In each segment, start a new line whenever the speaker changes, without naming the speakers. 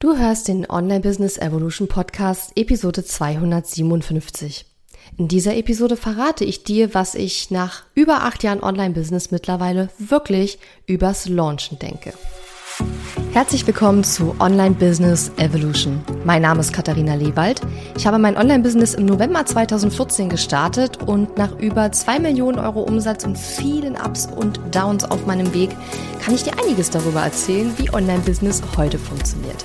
Du hörst den Online Business Evolution Podcast Episode 257. In dieser Episode verrate ich dir, was ich nach über acht Jahren Online-Business mittlerweile wirklich übers Launchen denke. Herzlich willkommen zu Online Business Evolution. Mein Name ist Katharina Lewald. Ich habe mein Online-Business im November 2014 gestartet und nach über zwei Millionen Euro Umsatz und vielen Ups und Downs auf meinem Weg kann ich dir einiges darüber erzählen, wie Online-Business heute funktioniert.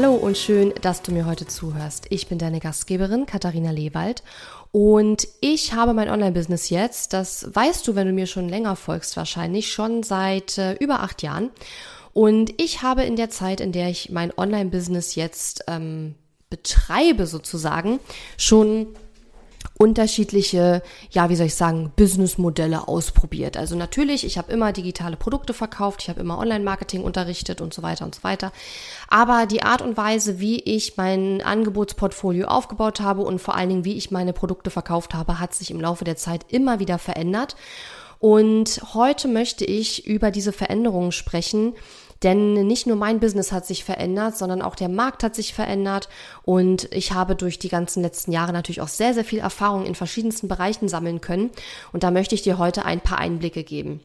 Hallo und schön, dass du mir heute zuhörst. Ich bin deine Gastgeberin Katharina Lewald und ich habe mein Online-Business jetzt, das weißt du, wenn du mir schon länger folgst, wahrscheinlich schon seit äh, über acht Jahren. Und ich habe in der Zeit, in der ich mein Online-Business jetzt ähm, betreibe, sozusagen, schon unterschiedliche, ja, wie soll ich sagen, Businessmodelle ausprobiert. Also natürlich, ich habe immer digitale Produkte verkauft, ich habe immer Online-Marketing unterrichtet und so weiter und so weiter. Aber die Art und Weise, wie ich mein Angebotsportfolio aufgebaut habe und vor allen Dingen, wie ich meine Produkte verkauft habe, hat sich im Laufe der Zeit immer wieder verändert. Und heute möchte ich über diese Veränderungen sprechen, denn nicht nur mein Business hat sich verändert, sondern auch der Markt hat sich verändert und ich habe durch die ganzen letzten Jahre natürlich auch sehr, sehr viel Erfahrung in verschiedensten Bereichen sammeln können und da möchte ich dir heute ein paar Einblicke geben.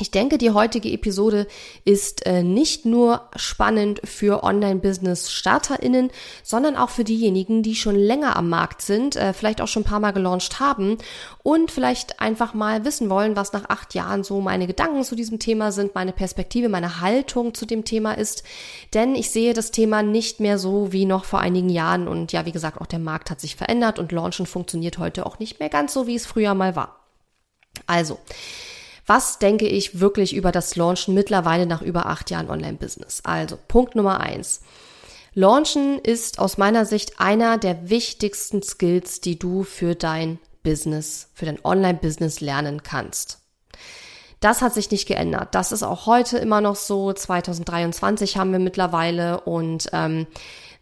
Ich denke, die heutige Episode ist äh, nicht nur spannend für Online-Business-StarterInnen, sondern auch für diejenigen, die schon länger am Markt sind, äh, vielleicht auch schon ein paar Mal gelauncht haben und vielleicht einfach mal wissen wollen, was nach acht Jahren so meine Gedanken zu diesem Thema sind, meine Perspektive, meine Haltung zu dem Thema ist. Denn ich sehe das Thema nicht mehr so wie noch vor einigen Jahren und ja, wie gesagt, auch der Markt hat sich verändert und Launchen funktioniert heute auch nicht mehr ganz so, wie es früher mal war. Also, was denke ich wirklich über das Launchen mittlerweile nach über acht Jahren Online-Business? Also Punkt Nummer eins. Launchen ist aus meiner Sicht einer der wichtigsten Skills, die du für dein Business, für dein Online-Business lernen kannst. Das hat sich nicht geändert. Das ist auch heute immer noch so. 2023 haben wir mittlerweile und ähm,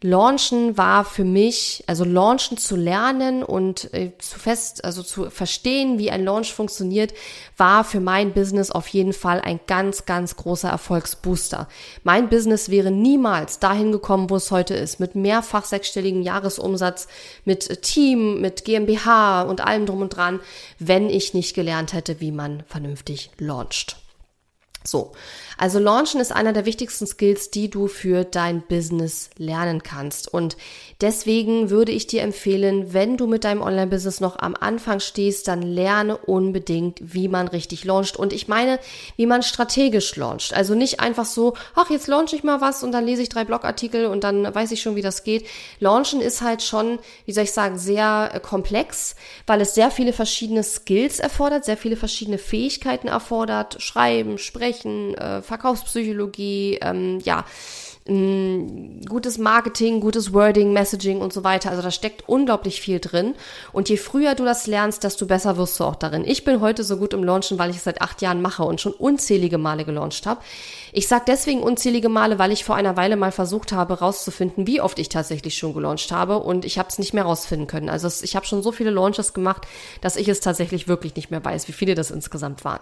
Launchen war für mich, also Launchen zu lernen und äh, zu fest, also zu verstehen, wie ein Launch funktioniert, war für mein Business auf jeden Fall ein ganz, ganz großer Erfolgsbooster. Mein Business wäre niemals dahin gekommen, wo es heute ist, mit mehrfach sechsstelligen Jahresumsatz, mit Team, mit GmbH und allem drum und dran, wenn ich nicht gelernt hätte, wie man vernünftig launcht. So. Also Launchen ist einer der wichtigsten Skills, die du für dein Business lernen kannst. Und deswegen würde ich dir empfehlen, wenn du mit deinem Online-Business noch am Anfang stehst, dann lerne unbedingt, wie man richtig launcht. Und ich meine, wie man strategisch launcht. Also nicht einfach so, ach, jetzt launche ich mal was und dann lese ich drei Blogartikel und dann weiß ich schon, wie das geht. Launchen ist halt schon, wie soll ich sagen, sehr äh, komplex, weil es sehr viele verschiedene Skills erfordert, sehr viele verschiedene Fähigkeiten erfordert. Schreiben, sprechen, äh, Verkaufspsychologie, ähm, ja, gutes Marketing, gutes Wording, Messaging und so weiter. Also da steckt unglaublich viel drin. Und je früher du das lernst, desto besser wirst du auch darin. Ich bin heute so gut im Launchen, weil ich es seit acht Jahren mache und schon unzählige Male gelauncht habe. Ich sage deswegen unzählige Male, weil ich vor einer Weile mal versucht habe, rauszufinden, wie oft ich tatsächlich schon gelauncht habe und ich habe es nicht mehr rausfinden können. Also ich habe schon so viele Launches gemacht, dass ich es tatsächlich wirklich nicht mehr weiß, wie viele das insgesamt waren.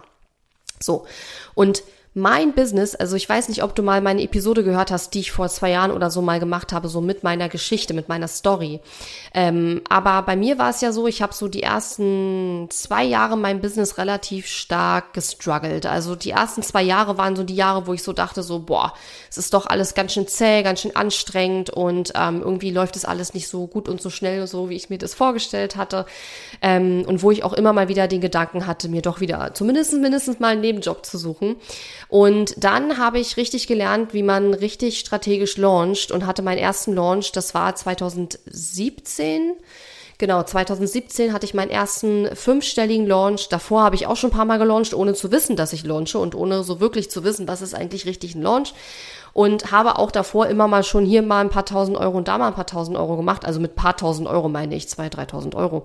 So. Und mein Business, also ich weiß nicht, ob du mal meine Episode gehört hast, die ich vor zwei Jahren oder so mal gemacht habe, so mit meiner Geschichte, mit meiner Story. Ähm, aber bei mir war es ja so, ich habe so die ersten zwei Jahre mein Business relativ stark gestruggelt. Also die ersten zwei Jahre waren so die Jahre, wo ich so dachte, so, boah, es ist doch alles ganz schön zäh, ganz schön anstrengend und ähm, irgendwie läuft es alles nicht so gut und so schnell, so wie ich mir das vorgestellt hatte. Ähm, und wo ich auch immer mal wieder den Gedanken hatte, mir doch wieder zumindest mindestens mal einen Nebenjob zu suchen. Und dann habe ich richtig gelernt, wie man richtig strategisch launcht und hatte meinen ersten Launch, das war 2017. Genau, 2017 hatte ich meinen ersten fünfstelligen Launch. Davor habe ich auch schon ein paar Mal gelauncht, ohne zu wissen, dass ich launche und ohne so wirklich zu wissen, was ist eigentlich richtig ein Launch. und habe auch davor immer mal schon hier mal ein paar tausend Euro und da mal ein paar tausend Euro gemacht. Also mit paar tausend Euro meine ich, zwei, dreitausend Euro.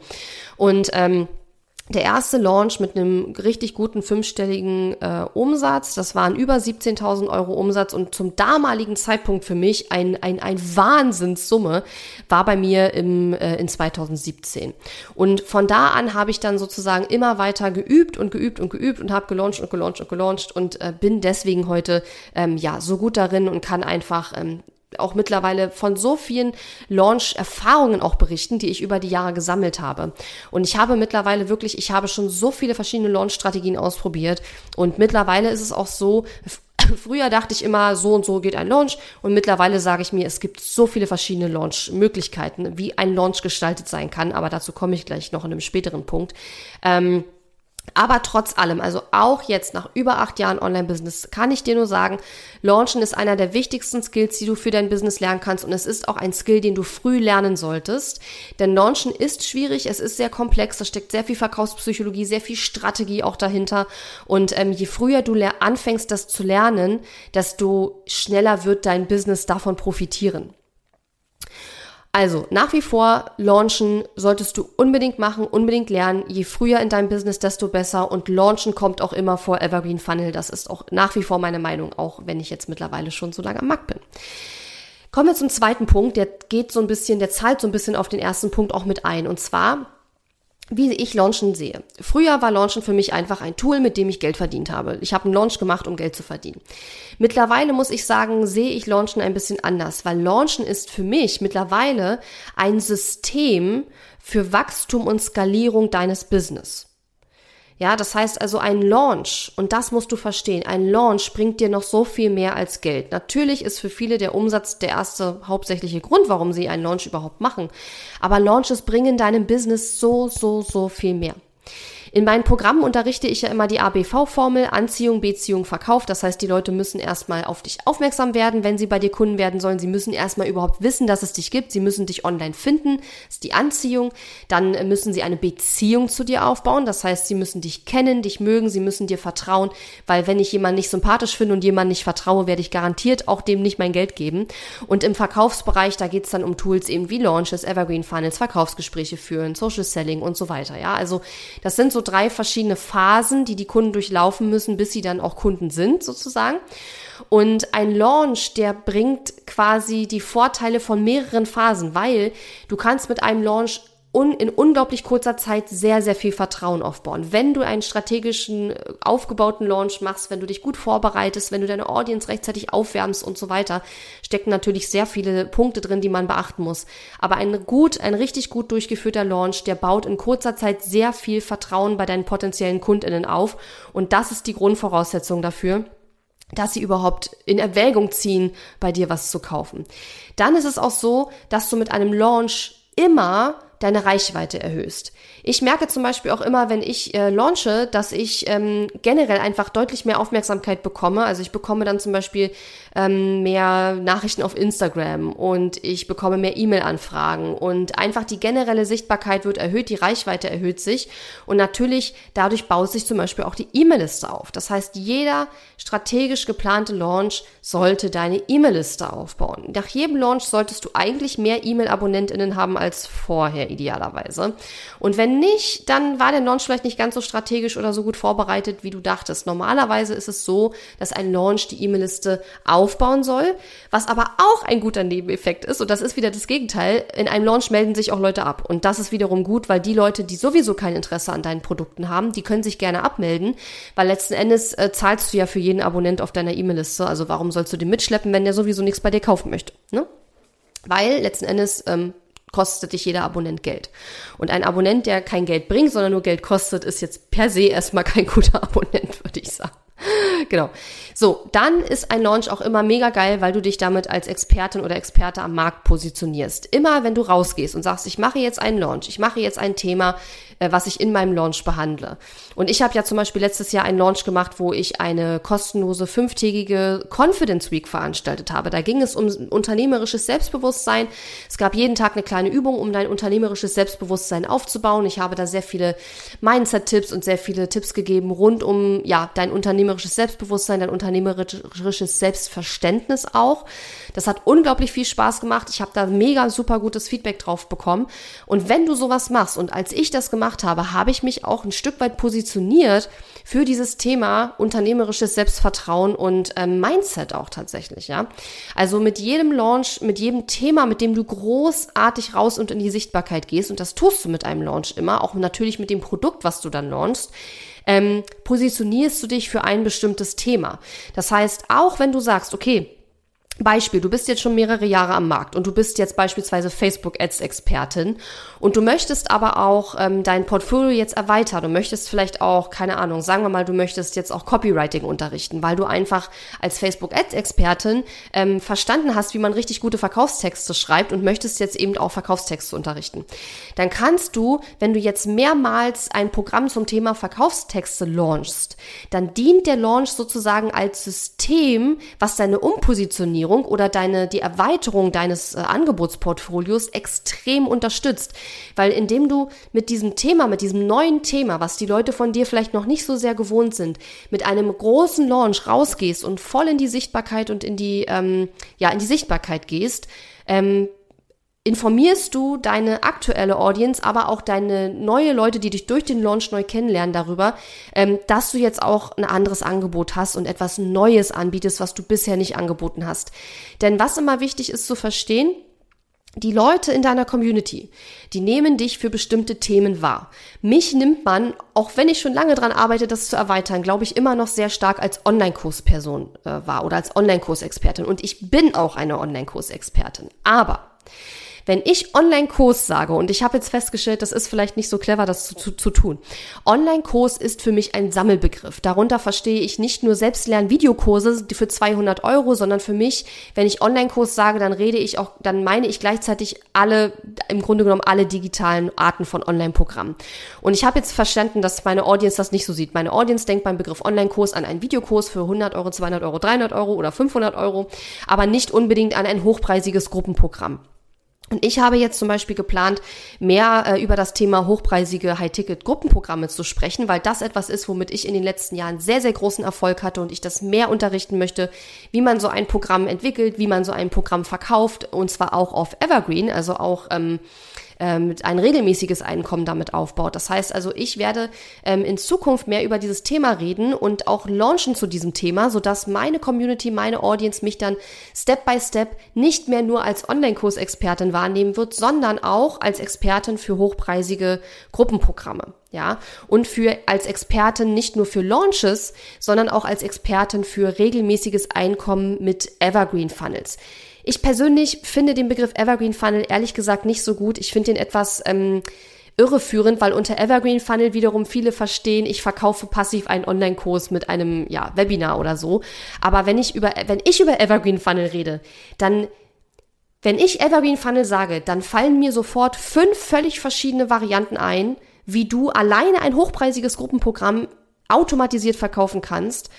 Und ähm, der erste Launch mit einem richtig guten fünfstelligen äh, Umsatz. Das waren über 17.000 Euro Umsatz und zum damaligen Zeitpunkt für mich ein, ein, ein Wahnsinnssumme war bei mir im, äh, in 2017. Und von da an habe ich dann sozusagen immer weiter geübt und geübt und geübt und habe gelauncht und gelauncht und gelauncht und äh, bin deswegen heute ähm, ja so gut darin und kann einfach ähm, auch mittlerweile von so vielen Launch-Erfahrungen auch berichten, die ich über die Jahre gesammelt habe. Und ich habe mittlerweile wirklich, ich habe schon so viele verschiedene Launch-Strategien ausprobiert. Und mittlerweile ist es auch so, früher dachte ich immer, so und so geht ein Launch. Und mittlerweile sage ich mir, es gibt so viele verschiedene Launch-Möglichkeiten, wie ein Launch gestaltet sein kann. Aber dazu komme ich gleich noch in einem späteren Punkt. Ähm, aber trotz allem, also auch jetzt nach über acht Jahren Online-Business, kann ich dir nur sagen, Launchen ist einer der wichtigsten Skills, die du für dein Business lernen kannst. Und es ist auch ein Skill, den du früh lernen solltest. Denn Launchen ist schwierig, es ist sehr komplex, da steckt sehr viel Verkaufspsychologie, sehr viel Strategie auch dahinter. Und ähm, je früher du anfängst, das zu lernen, desto schneller wird dein Business davon profitieren. Also nach wie vor launchen solltest du unbedingt machen, unbedingt lernen. Je früher in deinem Business, desto besser. Und launchen kommt auch immer vor Evergreen Funnel. Das ist auch nach wie vor meine Meinung, auch wenn ich jetzt mittlerweile schon so lange am Markt bin. Kommen wir zum zweiten Punkt. Der geht so ein bisschen, der zahlt so ein bisschen auf den ersten Punkt auch mit ein. Und zwar wie ich Launchen sehe. Früher war Launchen für mich einfach ein Tool, mit dem ich Geld verdient habe. Ich habe einen Launch gemacht, um Geld zu verdienen. Mittlerweile muss ich sagen, sehe ich Launchen ein bisschen anders, weil Launchen ist für mich mittlerweile ein System für Wachstum und Skalierung deines Business. Ja, das heißt also ein Launch, und das musst du verstehen, ein Launch bringt dir noch so viel mehr als Geld. Natürlich ist für viele der Umsatz der erste hauptsächliche Grund, warum sie einen Launch überhaupt machen. Aber Launches bringen deinem Business so, so, so viel mehr. In meinen Programmen unterrichte ich ja immer die ABV-Formel, Anziehung, Beziehung, Verkauf. Das heißt, die Leute müssen erstmal auf dich aufmerksam werden, wenn sie bei dir Kunden werden sollen. Sie müssen erstmal überhaupt wissen, dass es dich gibt. Sie müssen dich online finden. Das ist die Anziehung. Dann müssen sie eine Beziehung zu dir aufbauen. Das heißt, sie müssen dich kennen, dich mögen, sie müssen dir vertrauen, weil wenn ich jemanden nicht sympathisch finde und jemanden nicht vertraue, werde ich garantiert auch dem nicht mein Geld geben. Und im Verkaufsbereich, da geht es dann um Tools eben wie Launches, Evergreen Funnels, Verkaufsgespräche führen, Social Selling und so weiter. Ja, also das sind so so drei verschiedene Phasen, die die Kunden durchlaufen müssen, bis sie dann auch Kunden sind, sozusagen. Und ein Launch, der bringt quasi die Vorteile von mehreren Phasen, weil du kannst mit einem Launch un in unglaublich kurzer Zeit sehr, sehr viel Vertrauen aufbauen. Wenn du einen strategischen, äh, aufgebauten Launch machst, wenn du dich gut vorbereitest, wenn du deine Audience rechtzeitig aufwärmst und so weiter, stecken natürlich sehr viele Punkte drin, die man beachten muss. Aber ein gut, ein richtig gut durchgeführter Launch, der baut in kurzer Zeit sehr viel Vertrauen bei deinen potenziellen KundInnen auf. Und das ist die Grundvoraussetzung dafür, dass sie überhaupt in Erwägung ziehen, bei dir was zu kaufen. Dann ist es auch so, dass du mit einem Launch immer deine Reichweite erhöhst. Ich merke zum Beispiel auch immer, wenn ich äh, launche, dass ich ähm, generell einfach deutlich mehr Aufmerksamkeit bekomme. Also ich bekomme dann zum Beispiel ähm, mehr Nachrichten auf Instagram und ich bekomme mehr E-Mail-Anfragen und einfach die generelle Sichtbarkeit wird erhöht, die Reichweite erhöht sich und natürlich dadurch baut sich zum Beispiel auch die E-Mail-Liste auf. Das heißt, jeder strategisch geplante Launch sollte deine E-Mail-Liste aufbauen. Nach jedem Launch solltest du eigentlich mehr E-Mail-AbonnentInnen haben als vorher idealerweise. Und wenn nicht, dann war der Launch vielleicht nicht ganz so strategisch oder so gut vorbereitet, wie du dachtest. Normalerweise ist es so, dass ein Launch die E-Mail-Liste aufbauen soll, was aber auch ein guter Nebeneffekt ist. Und das ist wieder das Gegenteil. In einem Launch melden sich auch Leute ab. Und das ist wiederum gut, weil die Leute, die sowieso kein Interesse an deinen Produkten haben, die können sich gerne abmelden, weil letzten Endes äh, zahlst du ja für jeden Abonnent auf deiner E-Mail-Liste. Also warum sollst du den mitschleppen, wenn der sowieso nichts bei dir kaufen möchte? Ne? Weil letzten Endes ähm, kostet dich jeder Abonnent Geld. Und ein Abonnent, der kein Geld bringt, sondern nur Geld kostet, ist jetzt per se erstmal kein guter Abonnent, würde ich sagen. genau. So, dann ist ein Launch auch immer mega geil, weil du dich damit als Expertin oder Experte am Markt positionierst. Immer wenn du rausgehst und sagst, ich mache jetzt einen Launch, ich mache jetzt ein Thema, äh, was ich in meinem Launch behandle. Und ich habe ja zum Beispiel letztes Jahr einen Launch gemacht, wo ich eine kostenlose fünftägige Confidence Week veranstaltet habe. Da ging es um unternehmerisches Selbstbewusstsein. Es gab jeden Tag eine kleine Übung, um dein unternehmerisches Selbstbewusstsein aufzubauen. Ich habe da sehr viele Mindset-Tipps und sehr viele Tipps gegeben rund um ja dein unternehmerisches Selbstbewusstsein dein unternehmerisches Selbstverständnis auch. Das hat unglaublich viel Spaß gemacht. Ich habe da mega super gutes Feedback drauf bekommen. Und wenn du sowas machst und als ich das gemacht habe, habe ich mich auch ein Stück weit positioniert für dieses Thema unternehmerisches Selbstvertrauen und ähm, Mindset auch tatsächlich, ja. Also mit jedem Launch, mit jedem Thema, mit dem du großartig raus und in die Sichtbarkeit gehst, und das tust du mit einem Launch immer, auch natürlich mit dem Produkt, was du dann launchst, ähm, positionierst du dich für ein bestimmtes Thema. Das heißt, auch wenn du sagst, okay, Beispiel, du bist jetzt schon mehrere Jahre am Markt und du bist jetzt beispielsweise Facebook-Ads-Expertin und du möchtest aber auch ähm, dein Portfolio jetzt erweitern. Du möchtest vielleicht auch, keine Ahnung, sagen wir mal, du möchtest jetzt auch Copywriting unterrichten, weil du einfach als Facebook-Ads-Expertin ähm, verstanden hast, wie man richtig gute Verkaufstexte schreibt und möchtest jetzt eben auch Verkaufstexte unterrichten. Dann kannst du, wenn du jetzt mehrmals ein Programm zum Thema Verkaufstexte launchst, dann dient der Launch sozusagen als System, was deine Umpositionierung Optimierung oder deine, die Erweiterung deines äh, Angebotsportfolios extrem unterstützt. Weil indem du mit diesem Thema, mit diesem neuen Thema, was die Leute von dir vielleicht noch nicht so sehr gewohnt sind, mit einem großen Launch rausgehst und voll in die Sichtbarkeit und in die, ähm, ja, in die Sichtbarkeit gehst, ähm, informierst du deine aktuelle Audience, aber auch deine neue Leute, die dich durch den Launch neu kennenlernen, darüber, ähm, dass du jetzt auch ein anderes Angebot hast und etwas Neues anbietest, was du bisher nicht angeboten hast. Denn was immer wichtig ist zu verstehen, die Leute in deiner Community, die nehmen dich für bestimmte Themen wahr. Mich nimmt man, auch wenn ich schon lange dran arbeite, das zu erweitern, glaube ich immer noch sehr stark als Online-Kursperson äh, wahr oder als Online-Kursexpertin. Und ich bin auch eine Online-Kursexpertin. Aber wenn ich Online-Kurs sage, und ich habe jetzt festgestellt, das ist vielleicht nicht so clever, das zu, zu, zu tun. Online-Kurs ist für mich ein Sammelbegriff. Darunter verstehe ich nicht nur Selbstlern-Videokurse für 200 Euro, sondern für mich, wenn ich Online-Kurs sage, dann rede ich auch, dann meine ich gleichzeitig alle, im Grunde genommen alle digitalen Arten von Online-Programmen. Und ich habe jetzt verstanden, dass meine Audience das nicht so sieht. Meine Audience denkt beim Begriff Online-Kurs an einen Videokurs für 100 Euro, 200 Euro, 300 Euro oder 500 Euro, aber nicht unbedingt an ein hochpreisiges Gruppenprogramm. Und ich habe jetzt zum Beispiel geplant, mehr äh, über das Thema hochpreisige High-Ticket-Gruppenprogramme zu sprechen, weil das etwas ist, womit ich in den letzten Jahren sehr, sehr großen Erfolg hatte und ich das mehr unterrichten möchte, wie man so ein Programm entwickelt, wie man so ein Programm verkauft und zwar auch auf Evergreen, also auch ähm, ähm, ein regelmäßiges Einkommen damit aufbaut. Das heißt also, ich werde ähm, in Zukunft mehr über dieses Thema reden und auch launchen zu diesem Thema, sodass meine Community, meine Audience mich dann Step by Step nicht mehr nur als Online-Kursexpertin wahrnehmen wird, sondern auch als Expertin für hochpreisige Gruppenprogramme. Ja, und für als Expertin nicht nur für Launches, sondern auch als Expertin für regelmäßiges Einkommen mit Evergreen Funnels. Ich persönlich finde den Begriff Evergreen Funnel ehrlich gesagt nicht so gut. Ich finde den etwas ähm, irreführend, weil unter Evergreen Funnel wiederum viele verstehen, ich verkaufe passiv einen Online-Kurs mit einem ja, Webinar oder so. Aber wenn ich über, wenn ich über Evergreen Funnel rede, dann wenn ich Evergreen Funnel sage, dann fallen mir sofort fünf völlig verschiedene Varianten ein, wie du alleine ein hochpreisiges Gruppenprogramm automatisiert verkaufen kannst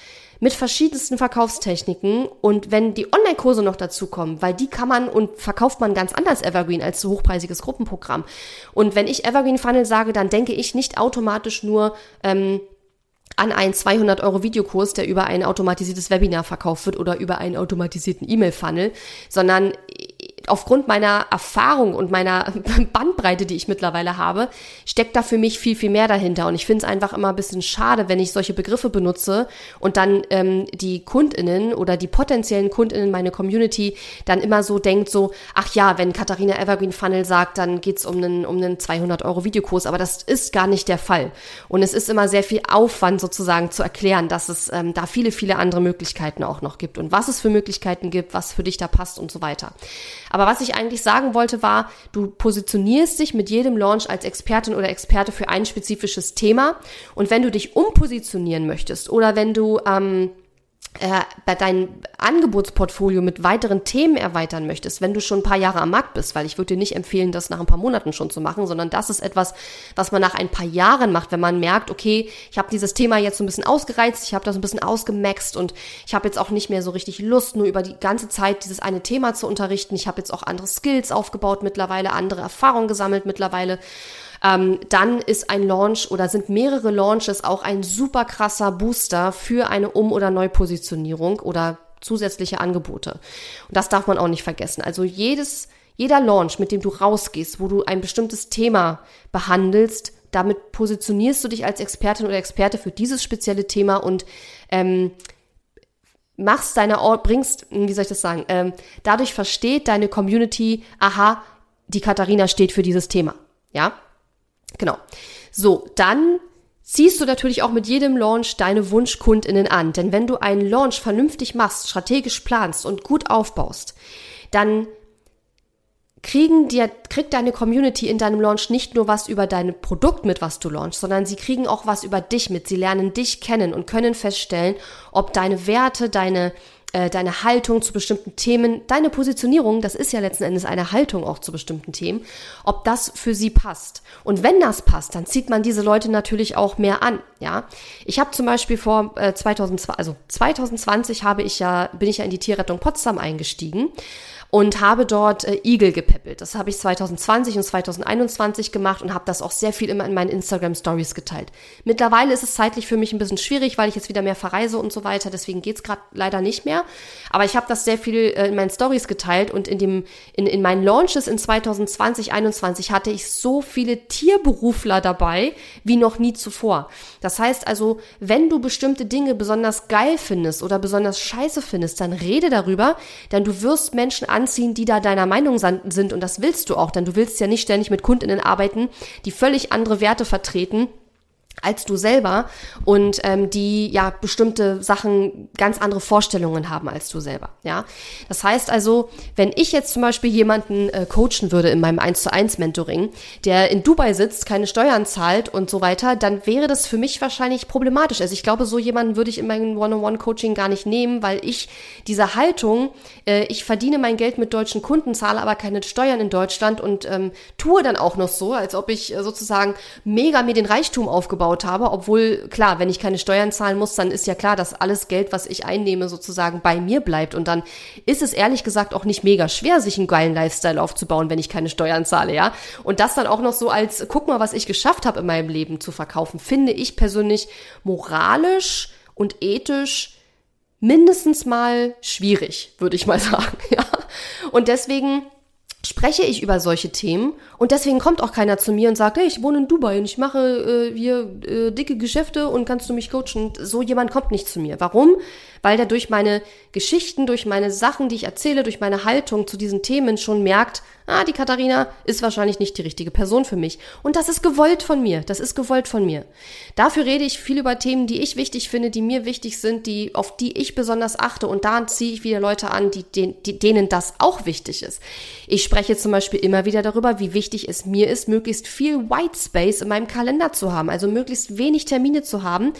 mit verschiedensten Verkaufstechniken. Und wenn die Online-Kurse noch dazukommen, weil die kann man und verkauft man ganz anders Evergreen als so hochpreisiges Gruppenprogramm. Und wenn ich Evergreen Funnel sage, dann denke ich nicht automatisch nur, ähm, an einen 200 Euro Videokurs, der über ein automatisiertes Webinar verkauft wird oder über einen automatisierten E-Mail-Funnel, sondern aufgrund meiner Erfahrung und meiner Bandbreite, die ich mittlerweile habe, steckt da für mich viel, viel mehr dahinter. Und ich finde es einfach immer ein bisschen schade, wenn ich solche Begriffe benutze und dann ähm, die KundInnen oder die potenziellen KundInnen, meine Community, dann immer so denkt so, ach ja, wenn Katharina Evergreen Funnel sagt, dann geht's um einen, um einen 200 Euro Videokurs. Aber das ist gar nicht der Fall. Und es ist immer sehr viel Aufwand sozusagen zu erklären, dass es ähm, da viele, viele andere Möglichkeiten auch noch gibt und was es für Möglichkeiten gibt, was für dich da passt und so weiter. Aber was ich eigentlich sagen wollte war, du positionierst dich mit jedem Launch als Expertin oder Experte für ein spezifisches Thema. Und wenn du dich umpositionieren möchtest oder wenn du ähm, äh, bei deinem Angebotsportfolio mit weiteren Themen erweitern möchtest, wenn du schon ein paar Jahre am Markt bist, weil ich würde dir nicht empfehlen, das nach ein paar Monaten schon zu machen, sondern das ist etwas, was man nach ein paar Jahren macht, wenn man merkt, okay, ich habe dieses Thema jetzt so ein bisschen ausgereizt, ich habe das ein bisschen ausgemaxt und ich habe jetzt auch nicht mehr so richtig Lust, nur über die ganze Zeit dieses eine Thema zu unterrichten. Ich habe jetzt auch andere Skills aufgebaut mittlerweile, andere Erfahrungen gesammelt mittlerweile ähm, dann ist ein Launch oder sind mehrere Launches auch ein super krasser Booster für eine Um- oder Neupositionierung oder zusätzliche Angebote. Und das darf man auch nicht vergessen. Also jedes, jeder Launch, mit dem du rausgehst, wo du ein bestimmtes Thema behandelst, damit positionierst du dich als Expertin oder Experte für dieses spezielle Thema und ähm, machst deine, bringst, wie soll ich das sagen, ähm, dadurch versteht deine Community, aha, die Katharina steht für dieses Thema. Ja, genau. So, dann ziehst du natürlich auch mit jedem Launch deine Wunschkundinnen an. Denn wenn du einen Launch vernünftig machst, strategisch planst und gut aufbaust, dann kriegen dir, kriegt deine Community in deinem Launch nicht nur was über dein Produkt mit, was du launchst, sondern sie kriegen auch was über dich mit. Sie lernen dich kennen und können feststellen, ob deine Werte, deine äh, deine Haltung zu bestimmten Themen, deine Positionierung, das ist ja letzten Endes eine Haltung auch zu bestimmten Themen, ob das für sie passt. Und wenn das passt, dann zieht man diese Leute natürlich auch mehr an. Ja, ich habe zum Beispiel vor äh, 2020, also 2020 habe ich ja bin ich ja in die Tierrettung Potsdam eingestiegen und habe dort äh, Igel gepäppelt. Das habe ich 2020 und 2021 gemacht und habe das auch sehr viel immer in meinen Instagram Stories geteilt. Mittlerweile ist es zeitlich für mich ein bisschen schwierig, weil ich jetzt wieder mehr verreise und so weiter. Deswegen geht's gerade leider nicht mehr. Aber ich habe das sehr viel äh, in meinen Stories geteilt und in dem in, in meinen Launches in 2020 2021 hatte ich so viele Tierberufler dabei wie noch nie zuvor. Das heißt also, wenn du bestimmte Dinge besonders geil findest oder besonders scheiße findest, dann rede darüber, denn du wirst Menschen an anziehen, die da deiner Meinung sind. Und das willst du auch, denn du willst ja nicht ständig mit Kundinnen arbeiten, die völlig andere Werte vertreten als du selber und ähm, die ja bestimmte Sachen ganz andere Vorstellungen haben als du selber. Ja, das heißt also, wenn ich jetzt zum Beispiel jemanden äh, coachen würde in meinem 1 zu 1 Mentoring, der in Dubai sitzt, keine Steuern zahlt und so weiter, dann wäre das für mich wahrscheinlich problematisch. Also ich glaube, so jemanden würde ich in meinem One-on-One-Coaching gar nicht nehmen, weil ich diese Haltung, äh, ich verdiene mein Geld mit deutschen Kunden, zahle aber keine Steuern in Deutschland und ähm, tue dann auch noch so, als ob ich äh, sozusagen mega mir den Reichtum aufgebaut aufgebaut habe, obwohl klar, wenn ich keine Steuern zahlen muss, dann ist ja klar, dass alles Geld, was ich einnehme, sozusagen bei mir bleibt und dann ist es ehrlich gesagt auch nicht mega schwer, sich einen geilen Lifestyle aufzubauen, wenn ich keine Steuern zahle, ja? Und das dann auch noch so als guck mal, was ich geschafft habe in meinem Leben zu verkaufen, finde ich persönlich moralisch und ethisch mindestens mal schwierig, würde ich mal sagen, ja? Und deswegen spreche ich über solche Themen und deswegen kommt auch keiner zu mir und sagt, hey, ich wohne in Dubai und ich mache äh, hier äh, dicke Geschäfte und kannst du mich coachen? So jemand kommt nicht zu mir. Warum? Weil der durch meine Geschichten, durch meine Sachen, die ich erzähle, durch meine Haltung zu diesen Themen schon merkt, ah, die Katharina ist wahrscheinlich nicht die richtige Person für mich. Und das ist gewollt von mir. Das ist gewollt von mir. Dafür rede ich viel über Themen, die ich wichtig finde, die mir wichtig sind, die, auf die ich besonders achte. Und da ziehe ich wieder Leute an, die, die, denen das auch wichtig ist. Ich spreche zum Beispiel immer wieder darüber, wie wichtig es mir ist, möglichst viel White Space in meinem Kalender zu haben. Also möglichst wenig Termine zu haben,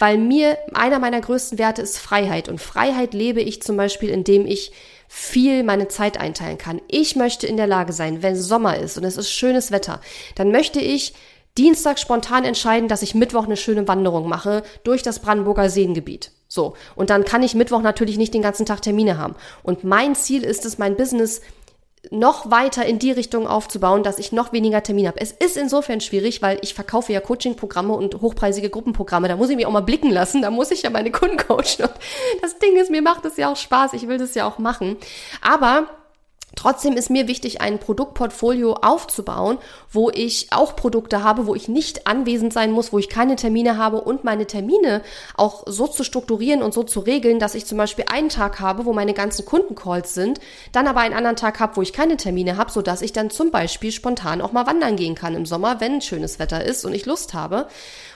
weil mir einer meiner größten Werte ist Freiheit. Und Freiheit lebe ich zum Beispiel, indem ich viel meine Zeit einteilen kann. Ich möchte in der Lage sein, wenn Sommer ist und es ist schönes Wetter, dann möchte ich Dienstag spontan entscheiden, dass ich Mittwoch eine schöne Wanderung mache durch das Brandenburger Seengebiet. So. Und dann kann ich Mittwoch natürlich nicht den ganzen Tag Termine haben. Und mein Ziel ist es, mein Business noch weiter in die Richtung aufzubauen, dass ich noch weniger Termine habe. Es ist insofern schwierig, weil ich verkaufe ja Coaching-Programme und hochpreisige Gruppenprogramme. Da muss ich mich auch mal blicken lassen, da muss ich ja meine Kunden coachen. Und das Ding ist, mir macht es ja auch Spaß, ich will das ja auch machen. Aber Trotzdem ist mir wichtig, ein Produktportfolio aufzubauen, wo ich auch Produkte habe, wo ich nicht anwesend sein muss, wo ich keine Termine habe und meine Termine auch so zu strukturieren und so zu regeln, dass ich zum Beispiel einen Tag habe, wo meine ganzen Kundencalls sind, dann aber einen anderen Tag habe, wo ich keine Termine habe, sodass ich dann zum Beispiel spontan auch mal wandern gehen kann im Sommer, wenn schönes Wetter ist und ich Lust habe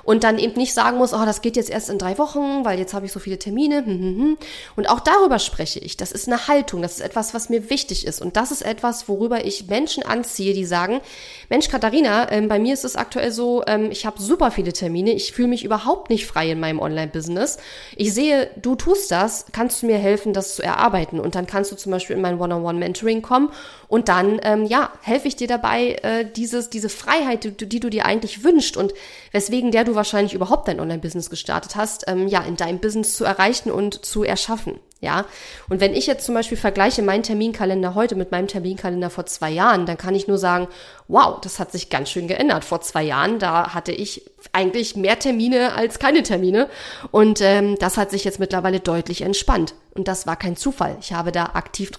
und dann eben nicht sagen muss, oh, das geht jetzt erst in drei Wochen, weil jetzt habe ich so viele Termine. Hm, hm, hm. Und auch darüber spreche ich. Das ist eine Haltung, das ist etwas, was mir wichtig ist. Und das ist etwas, worüber ich Menschen anziehe, die sagen, Mensch, Katharina, ähm, bei mir ist es aktuell so, ähm, ich habe super viele Termine, ich fühle mich überhaupt nicht frei in meinem Online-Business. Ich sehe, du tust das, kannst du mir helfen, das zu erarbeiten? Und dann kannst du zum Beispiel in mein One-on-One-Mentoring kommen und dann, ähm, ja, helfe ich dir dabei, äh, dieses, diese Freiheit, die, die du dir eigentlich wünschst und weswegen der du wahrscheinlich überhaupt dein Online-Business gestartet hast, ähm, ja, in deinem Business zu erreichen und zu erschaffen. Ja, und wenn ich jetzt zum Beispiel vergleiche meinen Terminkalender heute mit meinem Terminkalender vor zwei Jahren, dann kann ich nur sagen, wow, das hat sich ganz schön geändert. Vor zwei Jahren, da hatte ich eigentlich mehr Termine als keine Termine. Und ähm, das hat sich jetzt mittlerweile deutlich entspannt. Und das war kein Zufall. Ich habe da aktiv,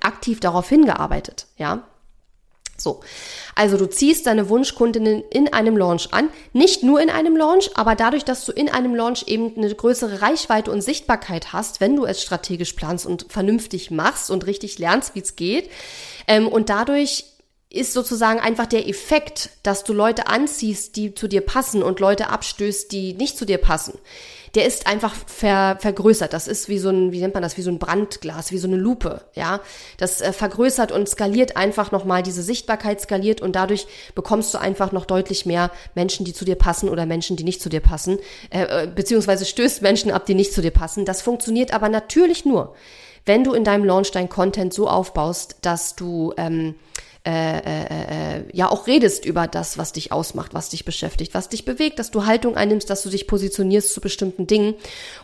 aktiv darauf hingearbeitet. Ja. So, also du ziehst deine Wunschkundinnen in einem Launch an, nicht nur in einem Launch, aber dadurch, dass du in einem Launch eben eine größere Reichweite und Sichtbarkeit hast, wenn du es strategisch planst und vernünftig machst und richtig lernst, wie es geht, ähm, und dadurch ist sozusagen einfach der Effekt, dass du Leute anziehst, die zu dir passen und Leute abstößt, die nicht zu dir passen der ist einfach ver, vergrößert. Das ist wie so ein, wie nennt man das, wie so ein Brandglas, wie so eine Lupe, ja. Das äh, vergrößert und skaliert einfach nochmal, diese Sichtbarkeit skaliert und dadurch bekommst du einfach noch deutlich mehr Menschen, die zu dir passen oder Menschen, die nicht zu dir passen, äh, äh beziehungsweise stößt Menschen ab, die nicht zu dir passen. Das funktioniert aber natürlich nur, wenn du in deinem Launch dein Content so aufbaust, dass du ähm, äh, äh, äh, ja auch redest über das, was dich ausmacht, was dich beschäftigt, was dich bewegt, dass du Haltung einnimmst, dass du dich positionierst zu bestimmten Dingen.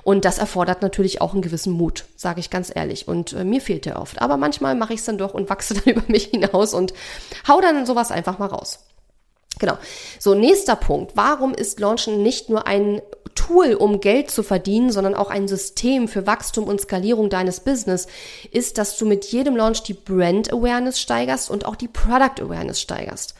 Und das erfordert natürlich auch einen gewissen Mut, sage ich ganz ehrlich. Und äh, mir fehlt der oft. Aber manchmal mache ich es dann doch und wachse dann über mich hinaus und hau dann sowas einfach mal raus. Genau. So, nächster Punkt. Warum ist Launchen nicht nur ein Tool, um Geld zu verdienen, sondern auch ein System für Wachstum und Skalierung deines Business, ist, dass du mit jedem Launch die Brand Awareness steigerst und auch die Product Awareness steigerst.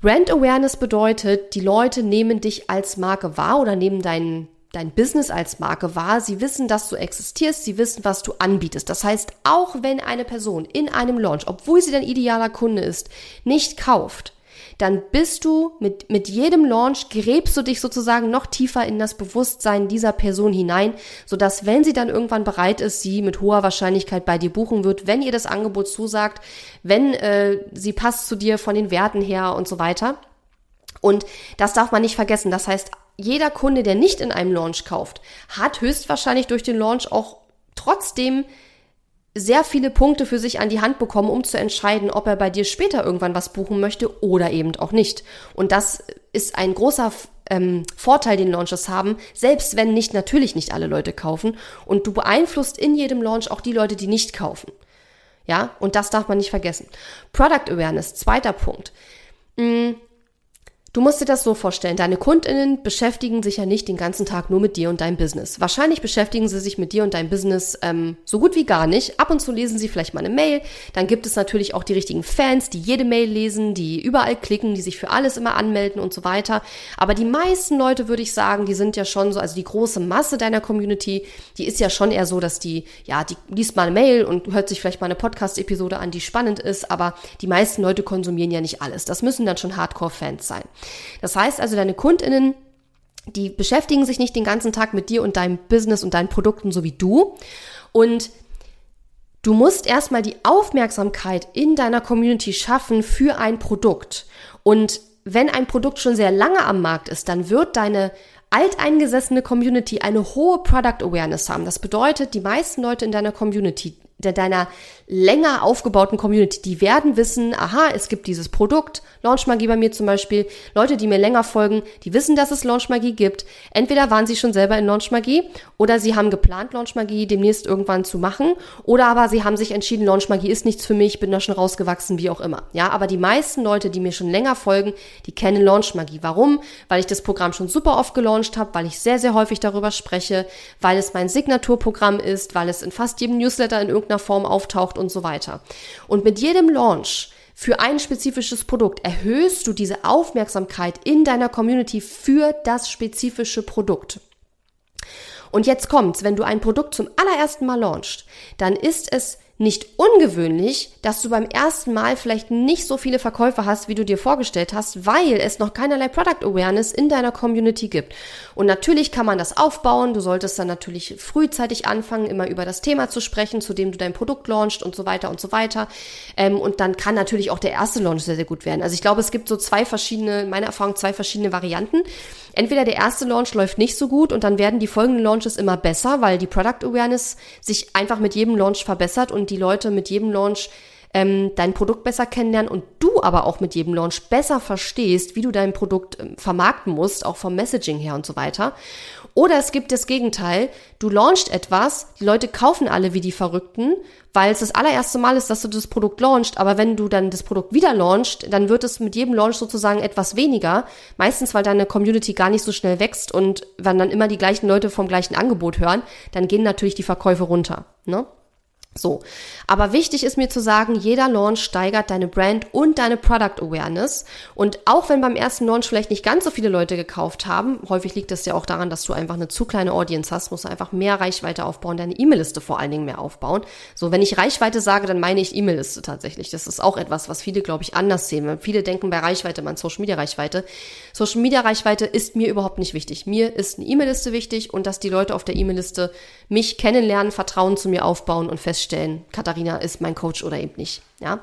Brand Awareness bedeutet, die Leute nehmen dich als Marke wahr oder nehmen deinen dein Business als Marke wahr. Sie wissen, dass du existierst. Sie wissen, was du anbietest. Das heißt, auch wenn eine Person in einem Launch, obwohl sie dein idealer Kunde ist, nicht kauft, dann bist du mit, mit jedem Launch, gräbst du dich sozusagen noch tiefer in das Bewusstsein dieser Person hinein, sodass, wenn sie dann irgendwann bereit ist, sie mit hoher Wahrscheinlichkeit bei dir buchen wird, wenn ihr das Angebot zusagt, wenn äh, sie passt zu dir von den Werten her und so weiter. Und das darf man nicht vergessen. Das heißt, jeder Kunde, der nicht in einem Launch kauft, hat höchstwahrscheinlich durch den Launch auch trotzdem sehr viele Punkte für sich an die Hand bekommen, um zu entscheiden, ob er bei dir später irgendwann was buchen möchte oder eben auch nicht. Und das ist ein großer ähm, Vorteil, den Launches haben, selbst wenn nicht natürlich nicht alle Leute kaufen. Und du beeinflusst in jedem Launch auch die Leute, die nicht kaufen. Ja, und das darf man nicht vergessen. Product Awareness, zweiter Punkt. Mm, Du musst dir das so vorstellen, deine Kundinnen beschäftigen sich ja nicht den ganzen Tag nur mit dir und deinem Business. Wahrscheinlich beschäftigen sie sich mit dir und deinem Business ähm, so gut wie gar nicht. Ab und zu lesen sie vielleicht mal eine Mail. Dann gibt es natürlich auch die richtigen Fans, die jede Mail lesen, die überall klicken, die sich für alles immer anmelden und so weiter. Aber die meisten Leute, würde ich sagen, die sind ja schon so, also die große Masse deiner Community, die ist ja schon eher so, dass die, ja, die liest mal eine Mail und hört sich vielleicht mal eine Podcast-Episode an, die spannend ist. Aber die meisten Leute konsumieren ja nicht alles. Das müssen dann schon Hardcore-Fans sein. Das heißt also, deine Kundinnen, die beschäftigen sich nicht den ganzen Tag mit dir und deinem Business und deinen Produkten so wie du. Und du musst erstmal die Aufmerksamkeit in deiner Community schaffen für ein Produkt. Und wenn ein Produkt schon sehr lange am Markt ist, dann wird deine alteingesessene Community eine hohe Product Awareness haben. Das bedeutet, die meisten Leute in deiner Community, deiner länger aufgebauten Community, die werden wissen, aha, es gibt dieses Produkt, Launchmagie bei mir zum Beispiel. Leute, die mir länger folgen, die wissen, dass es Launchmagie gibt. Entweder waren sie schon selber in Launchmagie oder sie haben geplant, Launchmagie demnächst irgendwann zu machen oder aber sie haben sich entschieden, Launchmagie ist nichts für mich, bin da schon rausgewachsen, wie auch immer. Ja, aber die meisten Leute, die mir schon länger folgen, die kennen Launchmagie. Warum? Weil ich das Programm schon super oft gelauncht habe, weil ich sehr, sehr häufig darüber spreche, weil es mein Signaturprogramm ist, weil es in fast jedem Newsletter in irgendeiner Form auftaucht und so weiter. Und mit jedem Launch für ein spezifisches Produkt erhöhst du diese Aufmerksamkeit in deiner Community für das spezifische Produkt. Und jetzt kommt's, wenn du ein Produkt zum allerersten Mal launchst, dann ist es nicht ungewöhnlich, dass du beim ersten Mal vielleicht nicht so viele Verkäufe hast, wie du dir vorgestellt hast, weil es noch keinerlei Product Awareness in deiner Community gibt. Und natürlich kann man das aufbauen. Du solltest dann natürlich frühzeitig anfangen, immer über das Thema zu sprechen, zu dem du dein Produkt launchst und so weiter und so weiter. Ähm, und dann kann natürlich auch der erste Launch sehr, sehr gut werden. Also ich glaube, es gibt so zwei verschiedene, meine Erfahrung, zwei verschiedene Varianten. Entweder der erste Launch läuft nicht so gut und dann werden die folgenden Launches immer besser, weil die Product Awareness sich einfach mit jedem Launch verbessert und die Leute mit jedem Launch ähm, dein Produkt besser kennenlernen und du aber auch mit jedem Launch besser verstehst, wie du dein Produkt ähm, vermarkten musst, auch vom Messaging her und so weiter. Oder es gibt das Gegenteil, du launchst etwas, die Leute kaufen alle wie die Verrückten, weil es das allererste Mal ist, dass du das Produkt launchst, aber wenn du dann das Produkt wieder launchst, dann wird es mit jedem Launch sozusagen etwas weniger, meistens weil deine Community gar nicht so schnell wächst und wenn dann immer die gleichen Leute vom gleichen Angebot hören, dann gehen natürlich die Verkäufe runter. Ne? So. Aber wichtig ist mir zu sagen, jeder Launch steigert deine Brand und deine Product Awareness. Und auch wenn beim ersten Launch vielleicht nicht ganz so viele Leute gekauft haben, häufig liegt das ja auch daran, dass du einfach eine zu kleine Audience hast, musst du einfach mehr Reichweite aufbauen, deine E-Mail-Liste vor allen Dingen mehr aufbauen. So, wenn ich Reichweite sage, dann meine ich E-Mail-Liste tatsächlich. Das ist auch etwas, was viele, glaube ich, anders sehen. Viele denken bei Reichweite, man Social Media Reichweite. Social Media Reichweite ist mir überhaupt nicht wichtig. Mir ist eine E-Mail-Liste wichtig und dass die Leute auf der E-Mail-Liste mich kennenlernen, Vertrauen zu mir aufbauen und feststellen, feststellen, Katharina ist mein Coach oder eben nicht. Ja,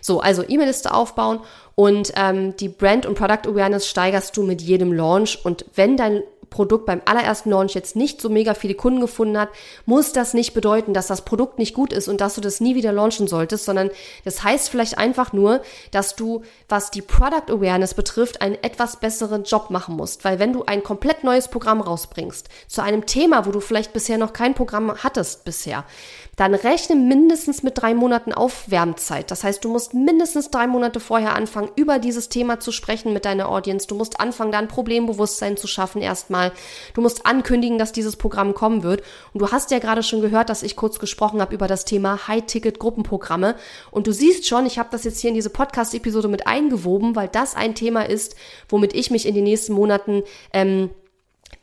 so also E-Mail-Liste aufbauen und ähm, die Brand und Product Awareness steigerst du mit jedem Launch und wenn dein Produkt beim allerersten Launch jetzt nicht so mega viele Kunden gefunden hat, muss das nicht bedeuten, dass das Produkt nicht gut ist und dass du das nie wieder launchen solltest, sondern das heißt vielleicht einfach nur, dass du, was die Product Awareness betrifft, einen etwas besseren Job machen musst. Weil wenn du ein komplett neues Programm rausbringst, zu einem Thema, wo du vielleicht bisher noch kein Programm hattest bisher, dann rechne mindestens mit drei Monaten Aufwärmzeit. Das heißt, du musst mindestens drei Monate vorher anfangen, über dieses Thema zu sprechen mit deiner Audience. Du musst anfangen, da ein Problembewusstsein zu schaffen erstmal. Du musst ankündigen, dass dieses Programm kommen wird. Und du hast ja gerade schon gehört, dass ich kurz gesprochen habe über das Thema High-Ticket-Gruppenprogramme. Und du siehst schon, ich habe das jetzt hier in diese Podcast-Episode mit eingewoben, weil das ein Thema ist, womit ich mich in den nächsten Monaten ähm,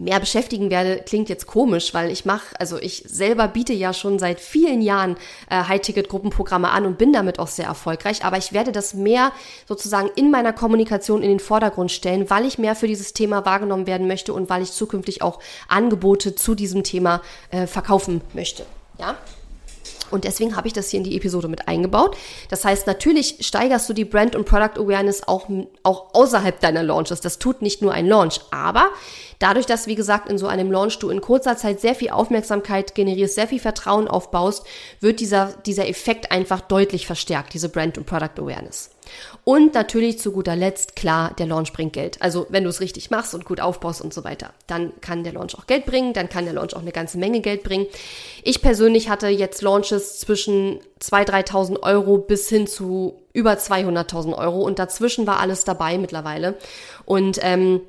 mehr beschäftigen werde, klingt jetzt komisch, weil ich mache, also ich selber biete ja schon seit vielen Jahren äh, High-Ticket-Gruppenprogramme an und bin damit auch sehr erfolgreich, aber ich werde das mehr sozusagen in meiner Kommunikation in den Vordergrund stellen, weil ich mehr für dieses Thema wahrgenommen werden möchte und weil ich zukünftig auch Angebote zu diesem Thema äh, verkaufen möchte. Ja? Und deswegen habe ich das hier in die Episode mit eingebaut. Das heißt, natürlich steigerst du die Brand- und Product Awareness auch, auch außerhalb deiner Launches. Das tut nicht nur ein Launch. Aber dadurch, dass, wie gesagt, in so einem Launch du in kurzer Zeit sehr viel Aufmerksamkeit generierst, sehr viel Vertrauen aufbaust, wird dieser, dieser Effekt einfach deutlich verstärkt, diese Brand- und Product Awareness. Und natürlich zu guter Letzt, klar, der Launch bringt Geld. Also wenn du es richtig machst und gut aufbaust und so weiter, dann kann der Launch auch Geld bringen, dann kann der Launch auch eine ganze Menge Geld bringen. Ich persönlich hatte jetzt Launches zwischen 2.000, 3.000 Euro bis hin zu über 200.000 Euro und dazwischen war alles dabei mittlerweile. Und ähm,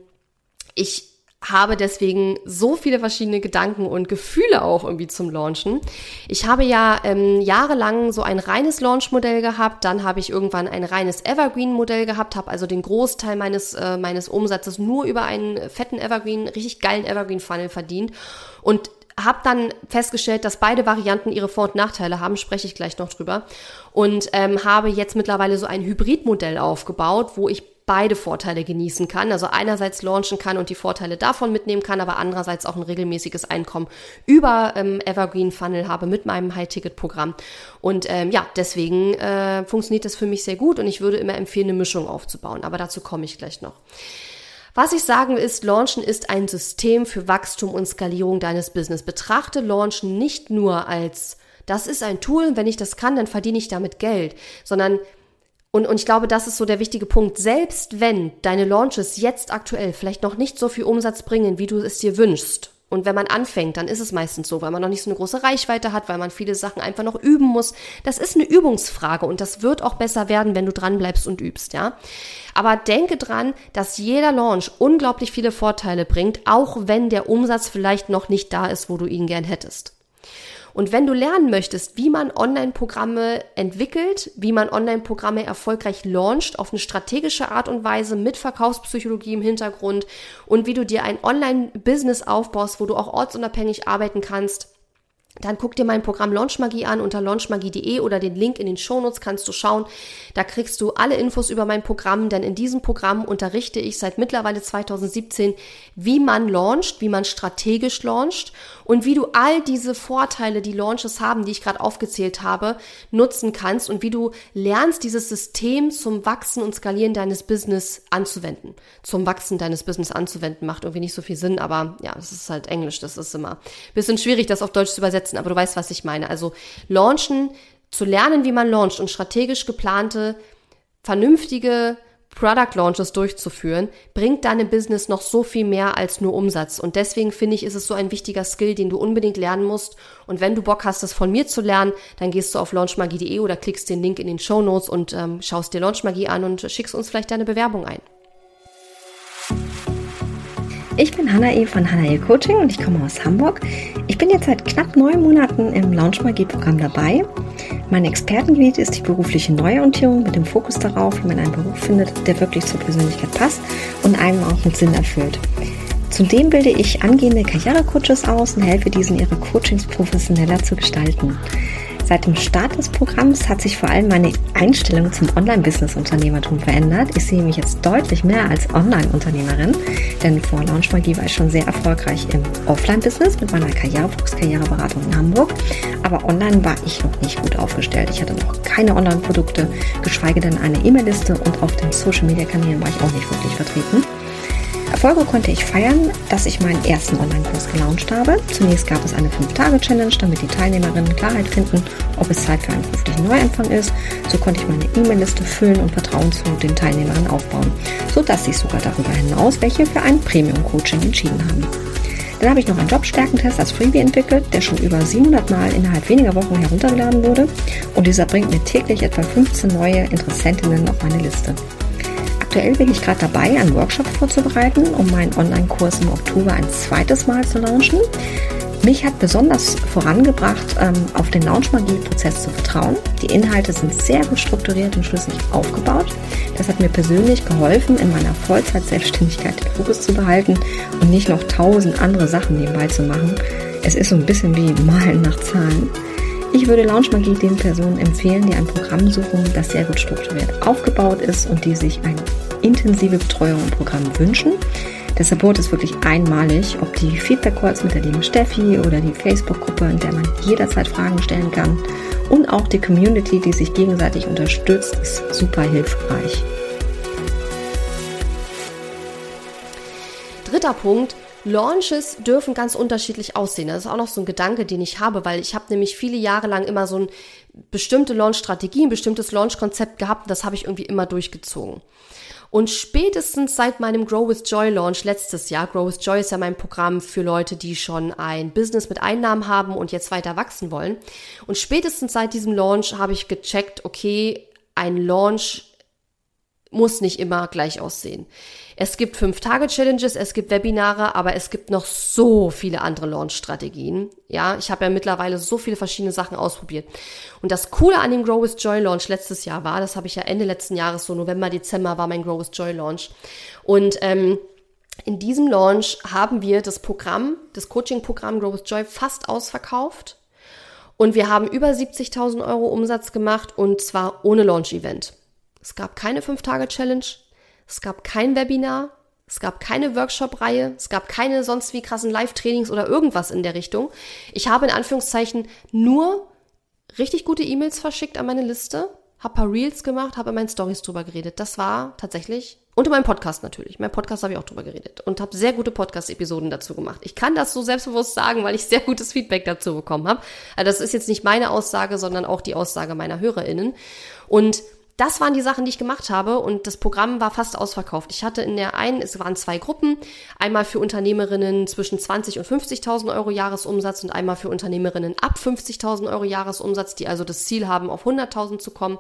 ich habe deswegen so viele verschiedene Gedanken und Gefühle auch irgendwie zum Launchen. Ich habe ja ähm, jahrelang so ein reines Launch-Modell gehabt, dann habe ich irgendwann ein reines Evergreen-Modell gehabt, habe also den Großteil meines, äh, meines Umsatzes nur über einen fetten Evergreen, richtig geilen Evergreen-Funnel verdient und habe dann festgestellt, dass beide Varianten ihre Vor- und Nachteile haben, spreche ich gleich noch drüber. Und ähm, habe jetzt mittlerweile so ein Hybridmodell aufgebaut, wo ich beide Vorteile genießen kann. Also einerseits launchen kann und die Vorteile davon mitnehmen kann, aber andererseits auch ein regelmäßiges Einkommen über ähm, Evergreen Funnel habe mit meinem High-Ticket-Programm. Und ähm, ja, deswegen äh, funktioniert das für mich sehr gut und ich würde immer empfehlen, eine Mischung aufzubauen. Aber dazu komme ich gleich noch. Was ich sagen ist, Launchen ist ein System für Wachstum und Skalierung deines Business. Betrachte Launchen nicht nur als, das ist ein Tool, wenn ich das kann, dann verdiene ich damit Geld, sondern und, und ich glaube, das ist so der wichtige Punkt. Selbst wenn deine Launches jetzt aktuell vielleicht noch nicht so viel Umsatz bringen, wie du es dir wünschst, und wenn man anfängt, dann ist es meistens so, weil man noch nicht so eine große Reichweite hat, weil man viele Sachen einfach noch üben muss. Das ist eine Übungsfrage und das wird auch besser werden, wenn du dran bleibst und übst, ja. Aber denke dran, dass jeder Launch unglaublich viele Vorteile bringt, auch wenn der Umsatz vielleicht noch nicht da ist, wo du ihn gern hättest. Und wenn du lernen möchtest, wie man Online-Programme entwickelt, wie man Online-Programme erfolgreich launcht, auf eine strategische Art und Weise mit Verkaufspsychologie im Hintergrund und wie du dir ein Online-Business aufbaust, wo du auch ortsunabhängig arbeiten kannst, dann guck dir mein Programm Launchmagie an unter launchmagie.de oder den Link in den Shownotes kannst du schauen. Da kriegst du alle Infos über mein Programm, denn in diesem Programm unterrichte ich seit mittlerweile 2017, wie man launcht, wie man strategisch launcht und wie du all diese Vorteile, die Launches haben, die ich gerade aufgezählt habe, nutzen kannst und wie du lernst, dieses System zum Wachsen und Skalieren deines Business anzuwenden. Zum Wachsen deines Business anzuwenden macht irgendwie nicht so viel Sinn, aber ja, es ist halt Englisch, das ist immer ein bisschen schwierig, das auf Deutsch zu übersetzen aber du weißt, was ich meine. Also launchen, zu lernen, wie man launcht und strategisch geplante vernünftige Product Launches durchzuführen, bringt deinem Business noch so viel mehr als nur Umsatz. Und deswegen finde ich, ist es so ein wichtiger Skill, den du unbedingt lernen musst. Und wenn du Bock hast, das von mir zu lernen, dann gehst du auf launchmagie.de oder klickst den Link in den Show Notes und ähm, schaust dir Launchmagie an und schickst uns vielleicht deine Bewerbung ein.
Ich bin Hanae von Hanae Coaching und ich komme aus Hamburg. Ich bin jetzt seit knapp neun Monaten im Launchmagie-Programm dabei. Mein Expertengebiet ist die berufliche Neuorientierung mit dem Fokus darauf, wie man einen Beruf findet, der wirklich zur Persönlichkeit passt und einem auch mit Sinn erfüllt. Zudem bilde ich angehende Karrierecoaches aus und helfe diesen, ihre Coachings professioneller zu gestalten. Seit dem Start des Programms hat sich vor allem meine Einstellung zum Online-Business-Unternehmertum verändert. Ich sehe mich jetzt deutlich mehr als Online-Unternehmerin, denn vor Launchmagie war ich schon sehr erfolgreich im Offline-Business mit meiner Karrierefuchs Karriereberatung in Hamburg. Aber online war ich noch nicht gut aufgestellt. Ich hatte noch keine Online-Produkte, geschweige denn eine E-Mail-Liste und auf den Social-Media-Kanälen war ich auch nicht wirklich vertreten. Erfolge konnte ich feiern, dass ich meinen ersten Online-Kurs gelauncht habe. Zunächst gab es eine 5-Tage-Challenge, damit die Teilnehmerinnen Klarheit finden, ob es Zeit für einen beruflichen Neuanfang ist. So konnte ich meine E-Mail-Liste füllen und Vertrauen zu den Teilnehmerinnen aufbauen, sodass sich sogar darüber hinaus welche für ein Premium-Coaching entschieden haben. Dann habe ich noch einen Jobstärkentest als Freebie entwickelt, der schon über 700 Mal innerhalb weniger Wochen heruntergeladen wurde. Und dieser bringt mir täglich etwa 15 neue Interessentinnen auf meine Liste. Aktuell bin ich gerade dabei, einen Workshop vorzubereiten, um meinen Online-Kurs im Oktober ein zweites Mal zu launchen. Mich hat besonders vorangebracht, ähm, auf den Launchmagie-Prozess zu vertrauen. Die Inhalte sind sehr gut strukturiert und schlüssig aufgebaut. Das hat mir persönlich geholfen, in meiner Vollzeit-Selbstständigkeit den Fokus zu behalten und nicht noch tausend andere Sachen nebenbei zu machen. Es ist so ein bisschen wie Malen nach Zahlen. Ich würde Launchmagie den Personen empfehlen, die ein Programm suchen, das sehr gut strukturiert aufgebaut ist und die sich eine intensive Betreuung im Programm wünschen. Der Support ist wirklich einmalig, ob die Feedback-Calls mit der lieben Steffi oder die Facebook-Gruppe, in der man jederzeit Fragen stellen kann und auch die Community, die sich gegenseitig unterstützt, ist super hilfreich.
Dritter Punkt, Launches dürfen ganz unterschiedlich aussehen. Das ist auch noch so ein Gedanke, den ich habe, weil ich habe nämlich viele Jahre lang immer so ein bestimmte Launch-Strategie, ein bestimmtes Launch-Konzept gehabt und das habe ich irgendwie immer durchgezogen. Und spätestens seit meinem Grow with Joy Launch letztes Jahr, Grow with Joy ist ja mein Programm für Leute, die schon ein Business mit Einnahmen haben und jetzt weiter wachsen wollen. Und spätestens seit diesem Launch habe ich gecheckt, okay, ein Launch muss nicht immer gleich aussehen. Es gibt Fünf-Tage-Challenges, es gibt Webinare, aber es gibt noch so viele andere Launch-Strategien. Ja, ich habe ja mittlerweile so viele verschiedene Sachen ausprobiert. Und das Coole an dem Grow with Joy Launch letztes Jahr war, das habe ich ja Ende letzten Jahres, so November, Dezember war mein Grow with Joy Launch. Und ähm, in diesem Launch haben wir das Programm, das Coaching-Programm Grow with Joy fast ausverkauft. Und wir haben über 70.000 Euro Umsatz gemacht und zwar ohne Launch-Event. Es gab keine 5-Tage-Challenge, es gab kein Webinar, es gab keine Workshop-Reihe, es gab keine sonst wie krassen Live-Trainings oder irgendwas in der Richtung. Ich habe in Anführungszeichen nur richtig gute E-Mails verschickt an meine Liste, habe paar Reels gemacht, habe in meinen Stories drüber geredet. Das war tatsächlich und in meinem Podcast natürlich. Mein Podcast habe ich auch drüber geredet und habe sehr gute Podcast-Episoden dazu gemacht. Ich kann das so selbstbewusst sagen, weil ich sehr gutes Feedback dazu bekommen habe. Also das ist jetzt nicht meine Aussage, sondern auch die Aussage meiner HörerInnen. Und das waren die Sachen, die ich gemacht habe und das Programm war fast ausverkauft. Ich hatte in der einen, es waren zwei Gruppen, einmal für Unternehmerinnen zwischen 20 und 50.000 Euro Jahresumsatz und einmal für Unternehmerinnen ab 50.000 Euro Jahresumsatz, die also das Ziel haben, auf 100.000 zu kommen.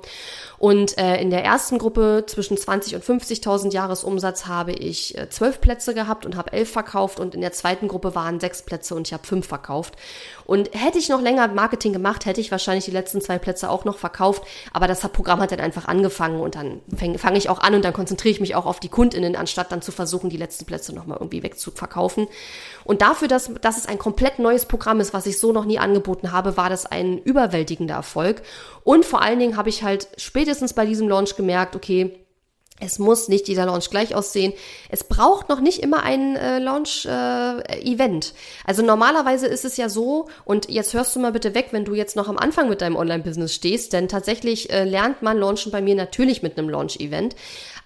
Und äh, in der ersten Gruppe zwischen 20 und 50.000 Jahresumsatz habe ich äh, zwölf Plätze gehabt und habe elf verkauft und in der zweiten Gruppe waren sechs Plätze und ich habe fünf verkauft. Und hätte ich noch länger Marketing gemacht, hätte ich wahrscheinlich die letzten zwei Plätze auch noch verkauft. Aber das Programm hat dann einfach angefangen und dann fange fang ich auch an und dann konzentriere ich mich auch auf die KundInnen, anstatt dann zu versuchen, die letzten Plätze nochmal irgendwie wegzuverkaufen. Und dafür, dass, dass es ein komplett neues Programm ist, was ich so noch nie angeboten habe, war das ein überwältigender Erfolg. Und vor allen Dingen habe ich halt spätestens bei diesem Launch gemerkt, okay, es muss nicht jeder Launch gleich aussehen. Es braucht noch nicht immer ein äh, Launch-Event. Äh, also normalerweise ist es ja so, und jetzt hörst du mal bitte weg, wenn du jetzt noch am Anfang mit deinem Online-Business stehst, denn tatsächlich äh, lernt man Launchen bei mir natürlich mit einem Launch-Event.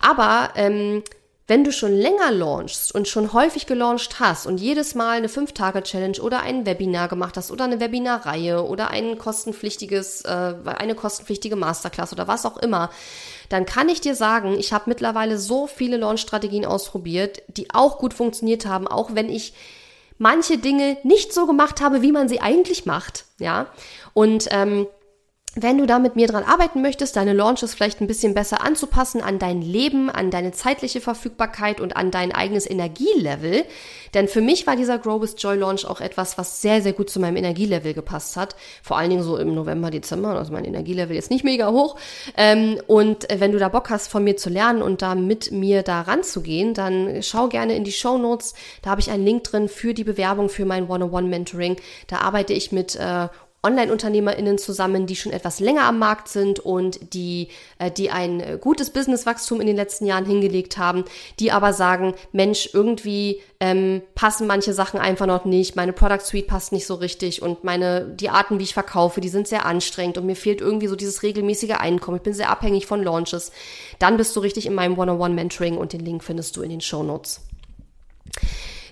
Aber ähm, wenn du schon länger launchst und schon häufig gelauncht hast und jedes Mal eine 5-Tage-Challenge oder ein Webinar gemacht hast oder eine Webinarreihe oder ein kostenpflichtiges, äh, eine kostenpflichtige Masterclass oder was auch immer, dann kann ich dir sagen, ich habe mittlerweile so viele Launch-Strategien ausprobiert, die auch gut funktioniert haben, auch wenn ich manche Dinge nicht so gemacht habe, wie man sie eigentlich macht. Ja. Und ähm, wenn du da mit mir dran arbeiten möchtest, deine Launches vielleicht ein bisschen besser anzupassen an dein Leben, an deine zeitliche Verfügbarkeit und an dein eigenes Energielevel, denn für mich war dieser Grow with Joy Launch auch etwas, was sehr, sehr gut zu meinem Energielevel gepasst hat. Vor allen Dingen so im November, Dezember, also mein Energielevel ist nicht mega hoch. Ähm, und wenn du da Bock hast, von mir zu lernen und da mit mir da ranzugehen, dann schau gerne in die Show Notes. Da habe ich einen Link drin für die Bewerbung für mein One-on-One-Mentoring. Da arbeite ich mit äh, Online-UnternehmerInnen zusammen, die schon etwas länger am Markt sind und die, äh, die ein äh, gutes Businesswachstum in den letzten Jahren hingelegt haben, die aber sagen, Mensch, irgendwie ähm, passen manche Sachen einfach noch nicht, meine Product Suite passt nicht so richtig und meine, die Arten, wie ich verkaufe, die sind sehr anstrengend und mir fehlt irgendwie so dieses regelmäßige Einkommen. Ich bin sehr abhängig von Launches. Dann bist du richtig in meinem One-on-One-Mentoring und den Link findest du in den Show Notes.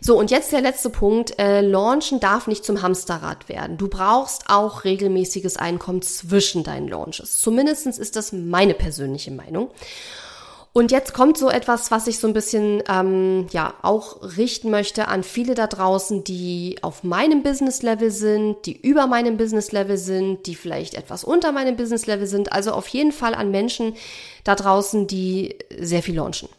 So, und jetzt der letzte Punkt. Äh, Launchen darf nicht zum Hamsterrad werden. Du brauchst auch regelmäßiges Einkommen zwischen deinen Launches. Zumindestens ist das meine persönliche Meinung. Und jetzt kommt so etwas, was ich so ein bisschen ähm, ja auch richten möchte an viele da draußen, die auf meinem Business-Level sind, die über meinem Business-Level sind, die vielleicht etwas unter meinem Business-Level sind. Also auf jeden Fall an Menschen da draußen, die sehr viel launchen.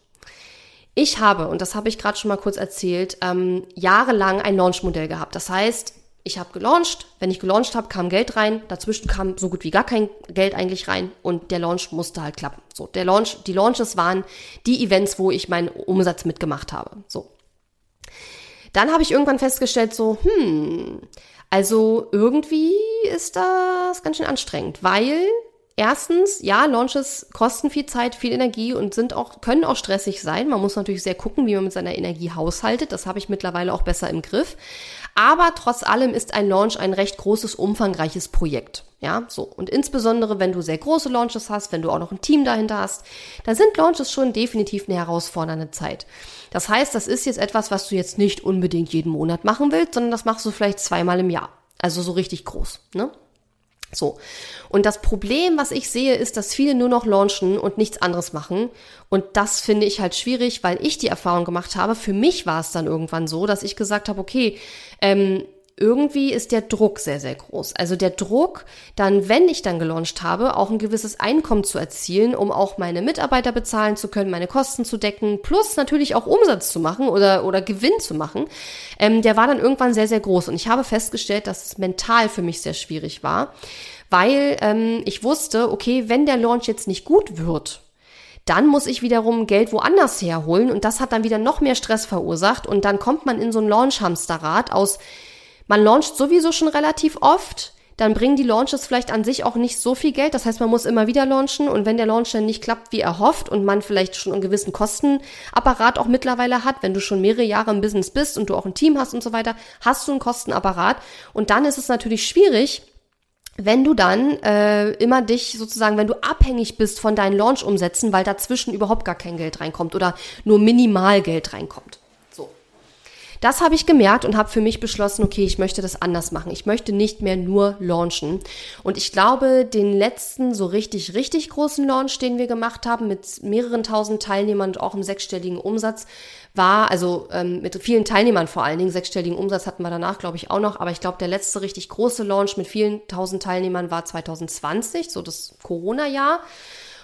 Ich habe, und das habe ich gerade schon mal kurz erzählt, ähm, jahrelang ein Launch-Modell gehabt. Das heißt, ich habe gelauncht, wenn ich gelauncht habe, kam Geld rein, dazwischen kam so gut wie gar kein Geld eigentlich rein und der Launch musste halt klappen. So, der Launch, die Launches waren die Events, wo ich meinen Umsatz mitgemacht habe. So. Dann habe ich irgendwann festgestellt, so, hm, also irgendwie ist das ganz schön anstrengend, weil Erstens, ja, Launches kosten viel Zeit, viel Energie und sind auch, können auch stressig sein. Man muss natürlich sehr gucken, wie man mit seiner Energie haushaltet. Das habe ich mittlerweile auch besser im Griff. Aber trotz allem ist ein Launch ein recht großes, umfangreiches Projekt. Ja, so. Und insbesondere, wenn du sehr große Launches hast, wenn du auch noch ein Team dahinter hast, dann sind Launches schon definitiv eine herausfordernde Zeit. Das heißt, das ist jetzt etwas, was du jetzt nicht unbedingt jeden Monat machen willst, sondern das machst du vielleicht zweimal im Jahr. Also so richtig groß, ne? So. Und das Problem, was ich sehe, ist, dass viele nur noch launchen und nichts anderes machen. Und das finde ich halt schwierig, weil ich die Erfahrung gemacht habe. Für mich war es dann irgendwann so, dass ich gesagt habe, okay, ähm, irgendwie ist der Druck sehr, sehr groß. Also der Druck, dann, wenn ich dann gelauncht habe, auch ein gewisses Einkommen zu erzielen, um auch meine Mitarbeiter bezahlen zu können, meine Kosten zu decken, plus natürlich auch Umsatz zu machen oder, oder Gewinn zu machen, ähm, der war dann irgendwann sehr, sehr groß. Und ich habe festgestellt, dass es mental für mich sehr schwierig war, weil ähm, ich wusste, okay, wenn der Launch jetzt nicht gut wird, dann muss ich wiederum Geld woanders herholen und das hat dann wieder noch mehr Stress verursacht und dann kommt man in so ein Launch-Hamsterrad aus man launcht sowieso schon relativ oft, dann bringen die Launches vielleicht an sich auch nicht so viel Geld. Das heißt, man muss immer wieder launchen und wenn der Launch dann nicht klappt, wie erhofft und man vielleicht schon einen gewissen Kostenapparat auch mittlerweile hat, wenn du schon mehrere Jahre im Business bist und du auch ein Team hast und so weiter, hast du einen Kostenapparat und dann ist es natürlich schwierig, wenn du dann äh, immer dich sozusagen, wenn du abhängig bist von deinen Launch-Umsätzen, weil dazwischen überhaupt gar kein Geld reinkommt oder nur minimal Geld reinkommt. Das habe ich gemerkt und habe für mich beschlossen, okay, ich möchte das anders machen. Ich möchte nicht mehr nur launchen. Und ich glaube, den letzten so richtig, richtig großen Launch, den wir gemacht haben, mit mehreren tausend Teilnehmern und auch im sechsstelligen Umsatz, war, also ähm, mit vielen Teilnehmern vor allen Dingen, sechsstelligen Umsatz hatten wir danach, glaube ich, auch noch, aber ich glaube, der letzte richtig große Launch mit vielen tausend Teilnehmern war 2020, so das Corona-Jahr.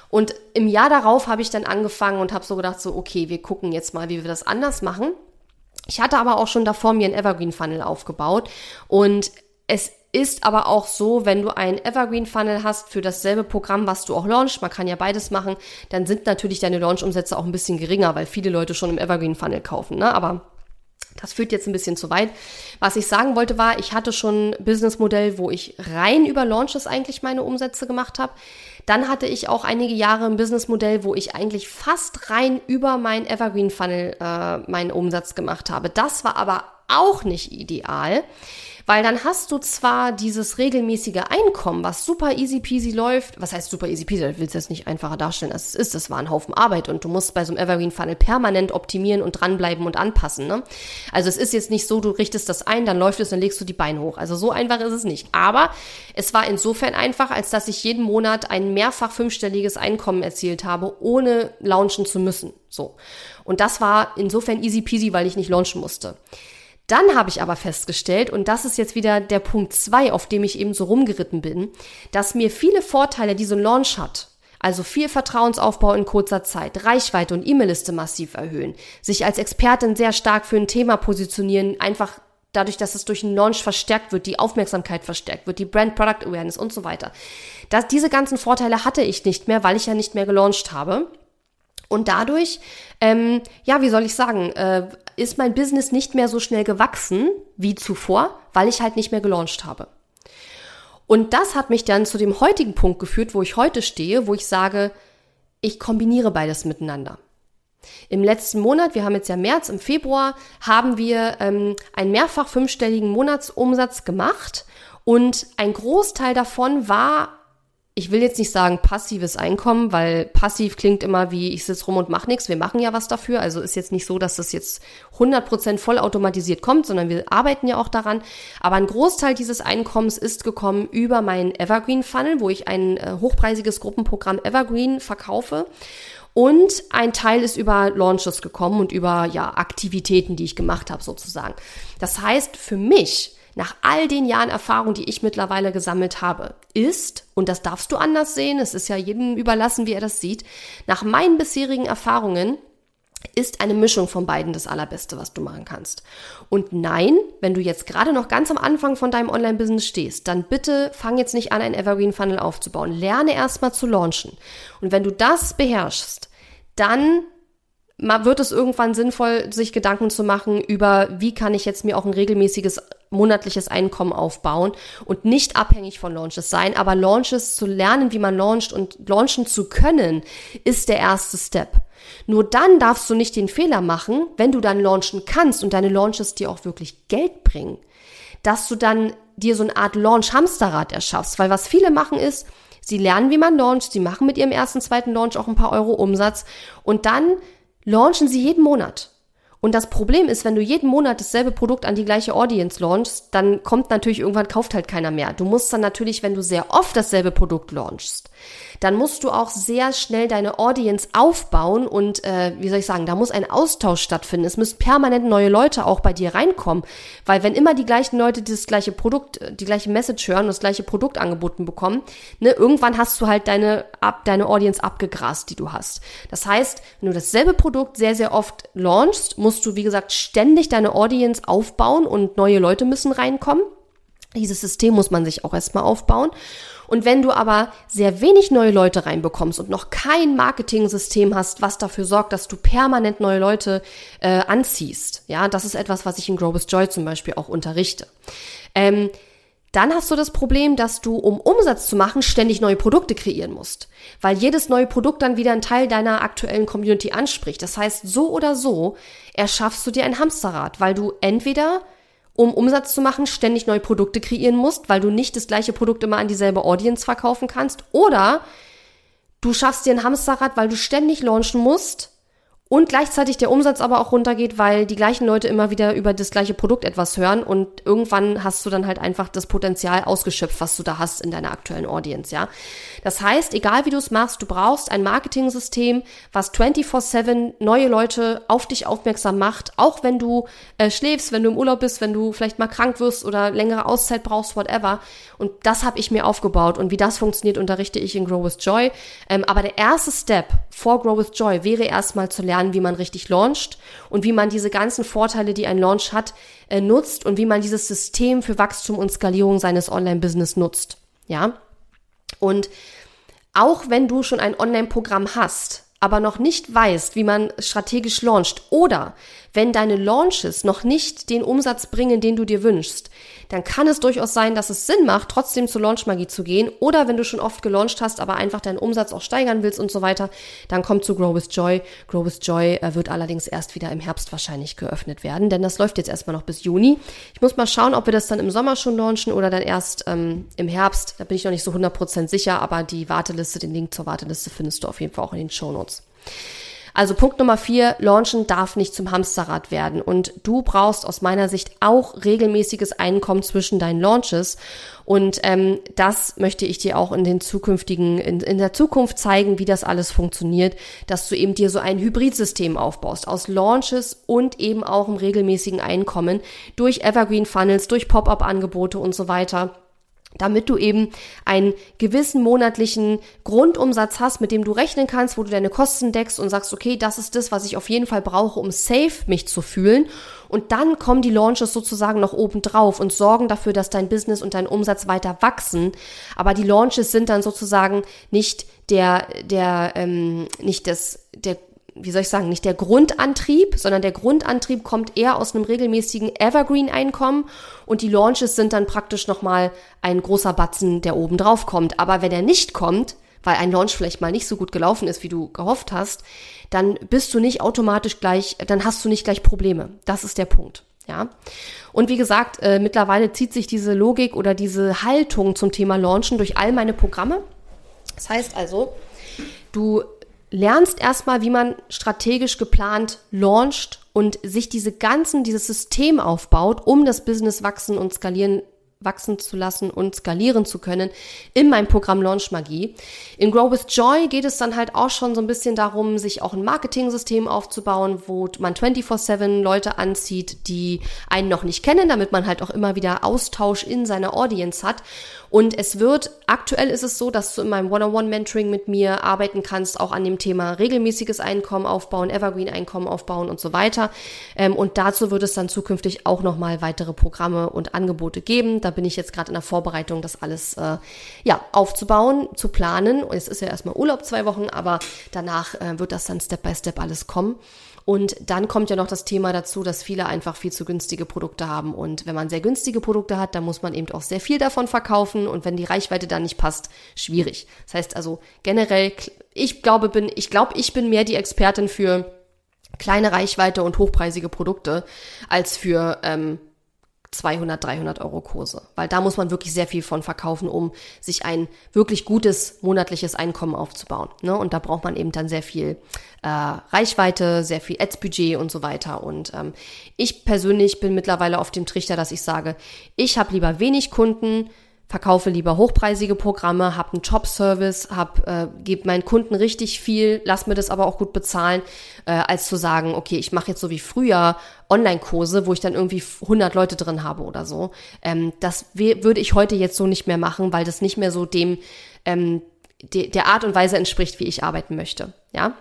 Und im Jahr darauf habe ich dann angefangen und habe so gedacht, so, okay, wir gucken jetzt mal, wie wir das anders machen. Ich hatte aber auch schon davor mir ein Evergreen Funnel aufgebaut und es ist aber auch so, wenn du ein Evergreen Funnel hast für dasselbe Programm, was du auch launchst, man kann ja beides machen, dann sind natürlich deine Launch-Umsätze auch ein bisschen geringer, weil viele Leute schon im Evergreen Funnel kaufen, ne? Aber das führt jetzt ein bisschen zu weit. Was ich sagen wollte war, ich hatte schon ein Businessmodell, wo ich rein über Launches eigentlich meine Umsätze gemacht habe. Dann hatte ich auch einige Jahre ein Businessmodell, wo ich eigentlich fast rein über mein Evergreen Funnel äh, meinen Umsatz gemacht habe. Das war aber auch nicht ideal, Weil dann hast du zwar dieses regelmäßige Einkommen, was super easy peasy läuft. Was heißt super easy peasy? Ich will es jetzt nicht einfacher darstellen, als es ist. Das war ein Haufen Arbeit und du musst bei so einem Evergreen Funnel permanent optimieren und dranbleiben und anpassen. Ne? Also es ist jetzt nicht so, du richtest das ein, dann läuft es, dann legst du die Beine hoch. Also so einfach ist es nicht. Aber es war insofern einfach, als dass ich jeden Monat ein mehrfach fünfstelliges Einkommen erzielt habe, ohne launchen zu müssen. So. Und das war insofern easy peasy, weil ich nicht launchen musste. Dann habe ich aber festgestellt, und das ist jetzt wieder der Punkt zwei, auf dem ich eben so rumgeritten bin, dass mir viele Vorteile, die so ein Launch hat, also viel Vertrauensaufbau in kurzer Zeit, Reichweite und E-Mail-Liste massiv erhöhen, sich als Expertin sehr stark für ein Thema positionieren, einfach dadurch, dass es durch einen Launch verstärkt wird, die Aufmerksamkeit verstärkt wird, die Brand Product Awareness und so weiter. Das, diese ganzen Vorteile hatte ich nicht mehr, weil ich ja nicht mehr gelauncht habe. Und dadurch, ähm, ja, wie soll ich sagen, äh, ist mein Business nicht mehr so schnell gewachsen wie zuvor, weil ich halt nicht mehr gelauncht habe. Und das hat mich dann zu dem heutigen Punkt geführt, wo ich heute stehe, wo ich sage, ich kombiniere beides miteinander. Im letzten Monat, wir haben jetzt ja März, im Februar, haben wir ähm, einen mehrfach fünfstelligen Monatsumsatz gemacht und ein Großteil davon war ich will jetzt nicht sagen passives Einkommen, weil passiv klingt immer wie ich sitze rum und mache nichts. Wir machen ja was dafür. Also ist jetzt nicht so, dass das jetzt 100% vollautomatisiert kommt, sondern wir arbeiten ja auch daran. Aber ein Großteil dieses Einkommens ist gekommen über meinen Evergreen Funnel, wo ich ein äh, hochpreisiges Gruppenprogramm Evergreen verkaufe. Und ein Teil ist über Launches gekommen und über ja Aktivitäten, die ich gemacht habe sozusagen. Das heißt, für mich nach all den Jahren Erfahrung, die ich mittlerweile gesammelt habe, ist, und das darfst du anders sehen, es ist ja jedem überlassen, wie er das sieht, nach meinen bisherigen Erfahrungen ist eine Mischung von beiden das Allerbeste, was du machen kannst. Und nein, wenn du jetzt gerade noch ganz am Anfang von deinem Online-Business stehst, dann bitte fang jetzt nicht an, ein Evergreen Funnel aufzubauen. Lerne erstmal zu launchen. Und wenn du das beherrschst, dann wird es irgendwann sinnvoll, sich Gedanken zu machen über, wie kann ich jetzt mir auch ein regelmäßiges monatliches Einkommen aufbauen und nicht abhängig von Launches sein. Aber Launches zu lernen, wie man launcht und launchen zu können, ist der erste Step. Nur dann darfst du nicht den Fehler machen, wenn du dann launchen kannst und deine Launches dir auch wirklich Geld bringen, dass du dann dir so eine Art Launch-Hamsterrad erschaffst. Weil was viele machen ist, sie lernen, wie man launcht, sie machen mit ihrem ersten, zweiten Launch auch ein paar Euro Umsatz und dann launchen sie jeden Monat. Und das Problem ist, wenn du jeden Monat dasselbe Produkt an die gleiche Audience launchst, dann kommt natürlich irgendwann kauft halt keiner mehr. Du musst dann natürlich, wenn du sehr oft dasselbe Produkt launchst, dann musst du auch sehr schnell deine Audience aufbauen und äh, wie soll ich sagen, da muss ein Austausch stattfinden. Es müssen permanent neue Leute auch bei dir reinkommen, weil wenn immer die gleichen Leute das gleiche Produkt, die gleiche Message hören das gleiche Produkt angeboten bekommen, ne, irgendwann hast du halt deine ab, deine Audience abgegrast, die du hast. Das heißt, wenn du dasselbe Produkt sehr sehr oft launchst, musst du wie gesagt ständig deine Audience aufbauen und neue Leute müssen reinkommen. Dieses System muss man sich auch erstmal aufbauen. Und wenn du aber sehr wenig neue Leute reinbekommst und noch kein Marketing-System hast, was dafür sorgt, dass du permanent neue Leute äh, anziehst, ja, das ist etwas, was ich in Grow with Joy zum Beispiel auch unterrichte. Ähm, dann hast du das Problem, dass du, um Umsatz zu machen, ständig neue Produkte kreieren musst. Weil jedes neue Produkt dann wieder einen Teil deiner aktuellen Community anspricht. Das heißt, so oder so erschaffst du dir ein Hamsterrad, weil du entweder um Umsatz zu machen, ständig neue Produkte kreieren musst, weil du nicht das gleiche Produkt immer an dieselbe Audience verkaufen kannst. Oder du schaffst dir ein Hamsterrad, weil du ständig launchen musst und gleichzeitig der Umsatz aber auch runtergeht, weil die gleichen Leute immer wieder über das gleiche Produkt etwas hören und irgendwann hast du dann halt einfach das Potenzial ausgeschöpft, was du da hast in deiner aktuellen Audience, ja. Das heißt, egal wie du es machst, du brauchst ein Marketing-System, was 24/7 neue Leute auf dich aufmerksam macht, auch wenn du äh, schläfst, wenn du im Urlaub bist, wenn du vielleicht mal krank wirst oder längere Auszeit brauchst, whatever. Und das habe ich mir aufgebaut und wie das funktioniert, unterrichte ich in Grow with Joy. Ähm, aber der erste Step vor Grow with Joy wäre erstmal zu lernen, lernen, wie man richtig launcht und wie man diese ganzen Vorteile, die ein Launch hat, äh, nutzt und wie man dieses System für Wachstum und Skalierung seines Online-Business nutzt. Ja. Und auch wenn du schon ein Online-Programm hast, aber noch nicht weißt, wie man strategisch launcht oder wenn deine Launches noch nicht den Umsatz bringen, den du dir wünschst, dann kann es durchaus sein, dass es Sinn macht, trotzdem zur Launchmagie zu gehen. Oder wenn du schon oft gelauncht hast, aber einfach deinen Umsatz auch steigern willst und so weiter, dann komm zu Grow with Joy. Grow with Joy äh, wird allerdings erst wieder im Herbst wahrscheinlich geöffnet werden, denn das läuft jetzt erstmal noch bis Juni. Ich muss mal schauen, ob wir das dann im Sommer schon launchen oder dann erst ähm, im Herbst. Da bin ich noch nicht so 100% sicher, aber die Warteliste, den Link zur Warteliste findest du auf jeden Fall auch in den Show Notes. Also Punkt Nummer vier, Launchen darf nicht zum Hamsterrad werden. Und du brauchst aus meiner Sicht auch regelmäßiges Einkommen zwischen deinen Launches. Und ähm, das möchte ich dir auch in den zukünftigen, in, in der Zukunft zeigen, wie das alles funktioniert, dass du eben dir so ein Hybridsystem aufbaust aus Launches und eben auch im regelmäßigen Einkommen durch Evergreen Funnels, durch Pop-up-Angebote und so weiter damit du eben einen gewissen monatlichen Grundumsatz hast, mit dem du rechnen kannst, wo du deine Kosten deckst und sagst, okay, das ist das, was ich auf jeden Fall brauche, um safe mich zu fühlen. Und dann kommen die Launches sozusagen noch oben drauf und sorgen dafür, dass dein Business und dein Umsatz weiter wachsen. Aber die Launches sind dann sozusagen nicht der, der, ähm, nicht das, der wie soll ich sagen, nicht der Grundantrieb, sondern der Grundantrieb kommt eher aus einem regelmäßigen Evergreen-Einkommen und die Launches sind dann praktisch nochmal ein großer Batzen, der oben drauf kommt. Aber wenn er nicht kommt, weil ein Launch vielleicht mal nicht so gut gelaufen ist, wie du gehofft hast, dann bist du nicht automatisch gleich, dann hast du nicht gleich Probleme. Das ist der Punkt. Ja. Und wie gesagt, äh, mittlerweile zieht sich diese Logik oder diese Haltung zum Thema Launchen durch all meine Programme. Das heißt also, du lernst erstmal, wie man strategisch geplant launcht und sich diese ganzen, dieses System aufbaut, um das Business wachsen und skalieren wachsen zu lassen und skalieren zu können in meinem Programm Launch Magie. In Grow with Joy geht es dann halt auch schon so ein bisschen darum, sich auch ein Marketing-System aufzubauen, wo man 24-7 Leute anzieht, die einen noch nicht kennen, damit man halt auch immer wieder Austausch in seiner Audience hat und es wird, aktuell ist es so, dass du in meinem One-on-One-Mentoring mit mir arbeiten kannst, auch an dem Thema regelmäßiges Einkommen aufbauen, Evergreen-Einkommen aufbauen und so weiter. Ähm, und dazu wird es dann zukünftig auch nochmal weitere Programme und Angebote geben. Bin ich jetzt gerade in der Vorbereitung, das alles äh, ja, aufzubauen, zu planen. Es ist ja erstmal Urlaub zwei Wochen, aber danach äh, wird das dann Step by Step alles kommen. Und dann kommt ja noch das Thema dazu, dass viele einfach viel zu günstige Produkte haben. Und wenn man sehr günstige Produkte hat, dann muss man eben auch sehr viel davon verkaufen. Und wenn die Reichweite dann nicht passt, schwierig. Das heißt also generell, ich glaube, bin, ich glaube, ich bin mehr die Expertin für kleine Reichweite und hochpreisige Produkte als für ähm, 200, 300 Euro Kurse, weil da muss man wirklich sehr viel von verkaufen, um sich ein wirklich gutes monatliches Einkommen aufzubauen. Ne? Und da braucht man eben dann sehr viel äh, Reichweite, sehr viel Ads-Budget und so weiter. Und ähm, ich persönlich bin mittlerweile auf dem Trichter, dass ich sage, ich habe lieber wenig Kunden, verkaufe lieber hochpreisige Programme, habe einen Job-Service, hab, äh, gebe meinen Kunden richtig viel, lass mir das aber auch gut bezahlen, äh, als zu sagen, okay, ich mache jetzt so wie früher Online-Kurse, wo ich dann irgendwie 100 Leute drin habe oder so. Ähm, das würde ich heute jetzt so nicht mehr machen, weil das nicht mehr so dem ähm, de der Art und Weise entspricht, wie ich arbeiten möchte. Ja.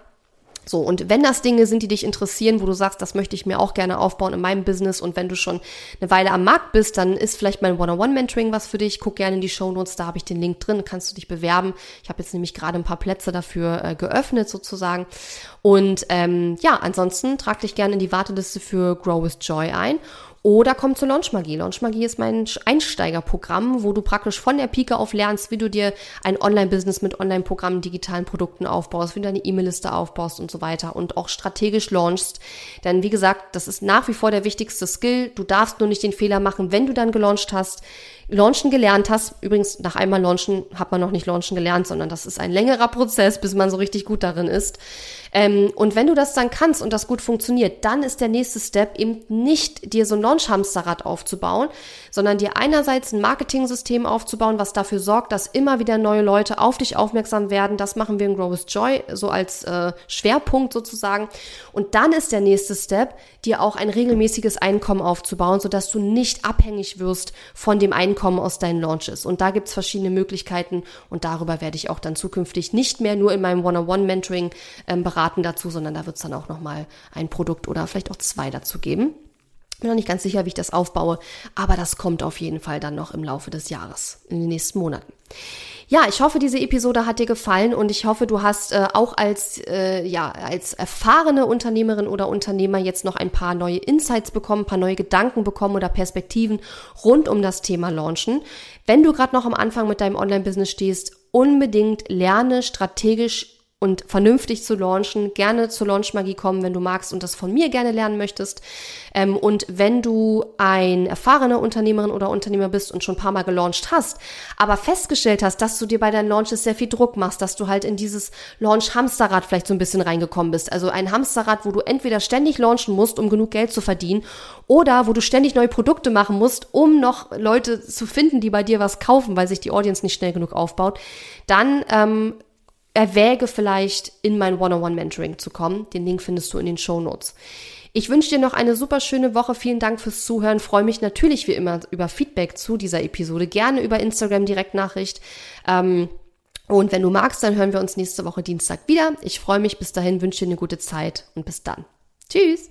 So, und wenn das Dinge sind, die dich interessieren, wo du sagst, das möchte ich mir auch gerne aufbauen in meinem Business und wenn du schon eine Weile am Markt bist, dann ist vielleicht mein One-on-One-Mentoring was für dich. Guck gerne in die Show Notes, da habe ich den Link drin, kannst du dich bewerben. Ich habe jetzt nämlich gerade ein paar Plätze dafür äh, geöffnet sozusagen. Und ähm, ja, ansonsten trag dich gerne in die Warteliste für Grow with Joy ein oder komm zu Launchmagie. Launchmagie ist mein Einsteigerprogramm, wo du praktisch von der Pike auf lernst, wie du dir ein Online-Business mit Online-Programmen, digitalen Produkten aufbaust, wie du deine E-Mail-Liste aufbaust und so weiter und auch strategisch launchst. Denn wie gesagt, das ist nach wie vor der wichtigste Skill. Du darfst nur nicht den Fehler machen, wenn du dann gelauncht hast, Launchen gelernt hast, übrigens nach einmal Launchen hat man noch nicht Launchen gelernt, sondern das ist ein längerer Prozess, bis man so richtig gut darin ist. Ähm, und wenn du das dann kannst und das gut funktioniert, dann ist der nächste Step eben nicht dir so ein Launch-Hamsterrad aufzubauen, sondern dir einerseits ein Marketing-System aufzubauen, was dafür sorgt, dass immer wieder neue Leute auf dich aufmerksam werden. Das machen wir in Grow with Joy so als äh, Schwerpunkt sozusagen. Und dann ist der nächste Step, dir auch ein regelmäßiges Einkommen aufzubauen, sodass du nicht abhängig wirst von dem Einkommen aus deinen Launches. Und da gibt's verschiedene Möglichkeiten und darüber werde ich auch dann zukünftig nicht mehr nur in meinem One-on-One-Mentoring ähm, beraten dazu, sondern da wird es dann auch nochmal ein Produkt oder vielleicht auch zwei dazu geben. Bin noch nicht ganz sicher, wie ich das aufbaue, aber das kommt auf jeden Fall dann noch im Laufe des Jahres, in den nächsten Monaten. Ja, ich hoffe, diese Episode hat dir gefallen und ich hoffe, du hast äh, auch als, äh, ja, als erfahrene Unternehmerin oder Unternehmer jetzt noch ein paar neue Insights bekommen, ein paar neue Gedanken bekommen oder Perspektiven rund um das Thema Launchen. Wenn du gerade noch am Anfang mit deinem Online-Business stehst, unbedingt lerne strategisch und vernünftig zu launchen, gerne zur Launchmagie kommen, wenn du magst und das von mir gerne lernen möchtest. Ähm, und wenn du ein erfahrener Unternehmerin oder Unternehmer bist und schon ein paar Mal gelauncht hast, aber festgestellt hast, dass du dir bei deinen Launches sehr viel Druck machst, dass du halt in dieses Launch-Hamsterrad vielleicht so ein bisschen reingekommen bist. Also ein Hamsterrad, wo du entweder ständig launchen musst, um genug Geld zu verdienen, oder wo du ständig neue Produkte machen musst, um noch Leute zu finden, die bei dir was kaufen, weil sich die Audience nicht schnell genug aufbaut, dann ähm, erwäge vielleicht in mein One-on-One-Mentoring zu kommen. Den Link findest du in den Show Notes. Ich wünsche dir noch eine super schöne Woche. Vielen Dank fürs Zuhören. Freue mich natürlich wie immer über Feedback zu dieser Episode. Gerne über Instagram Direktnachricht. Ähm, und wenn du magst, dann hören wir uns nächste Woche Dienstag wieder. Ich freue mich. Bis dahin wünsche dir eine gute Zeit und bis dann. Tschüss.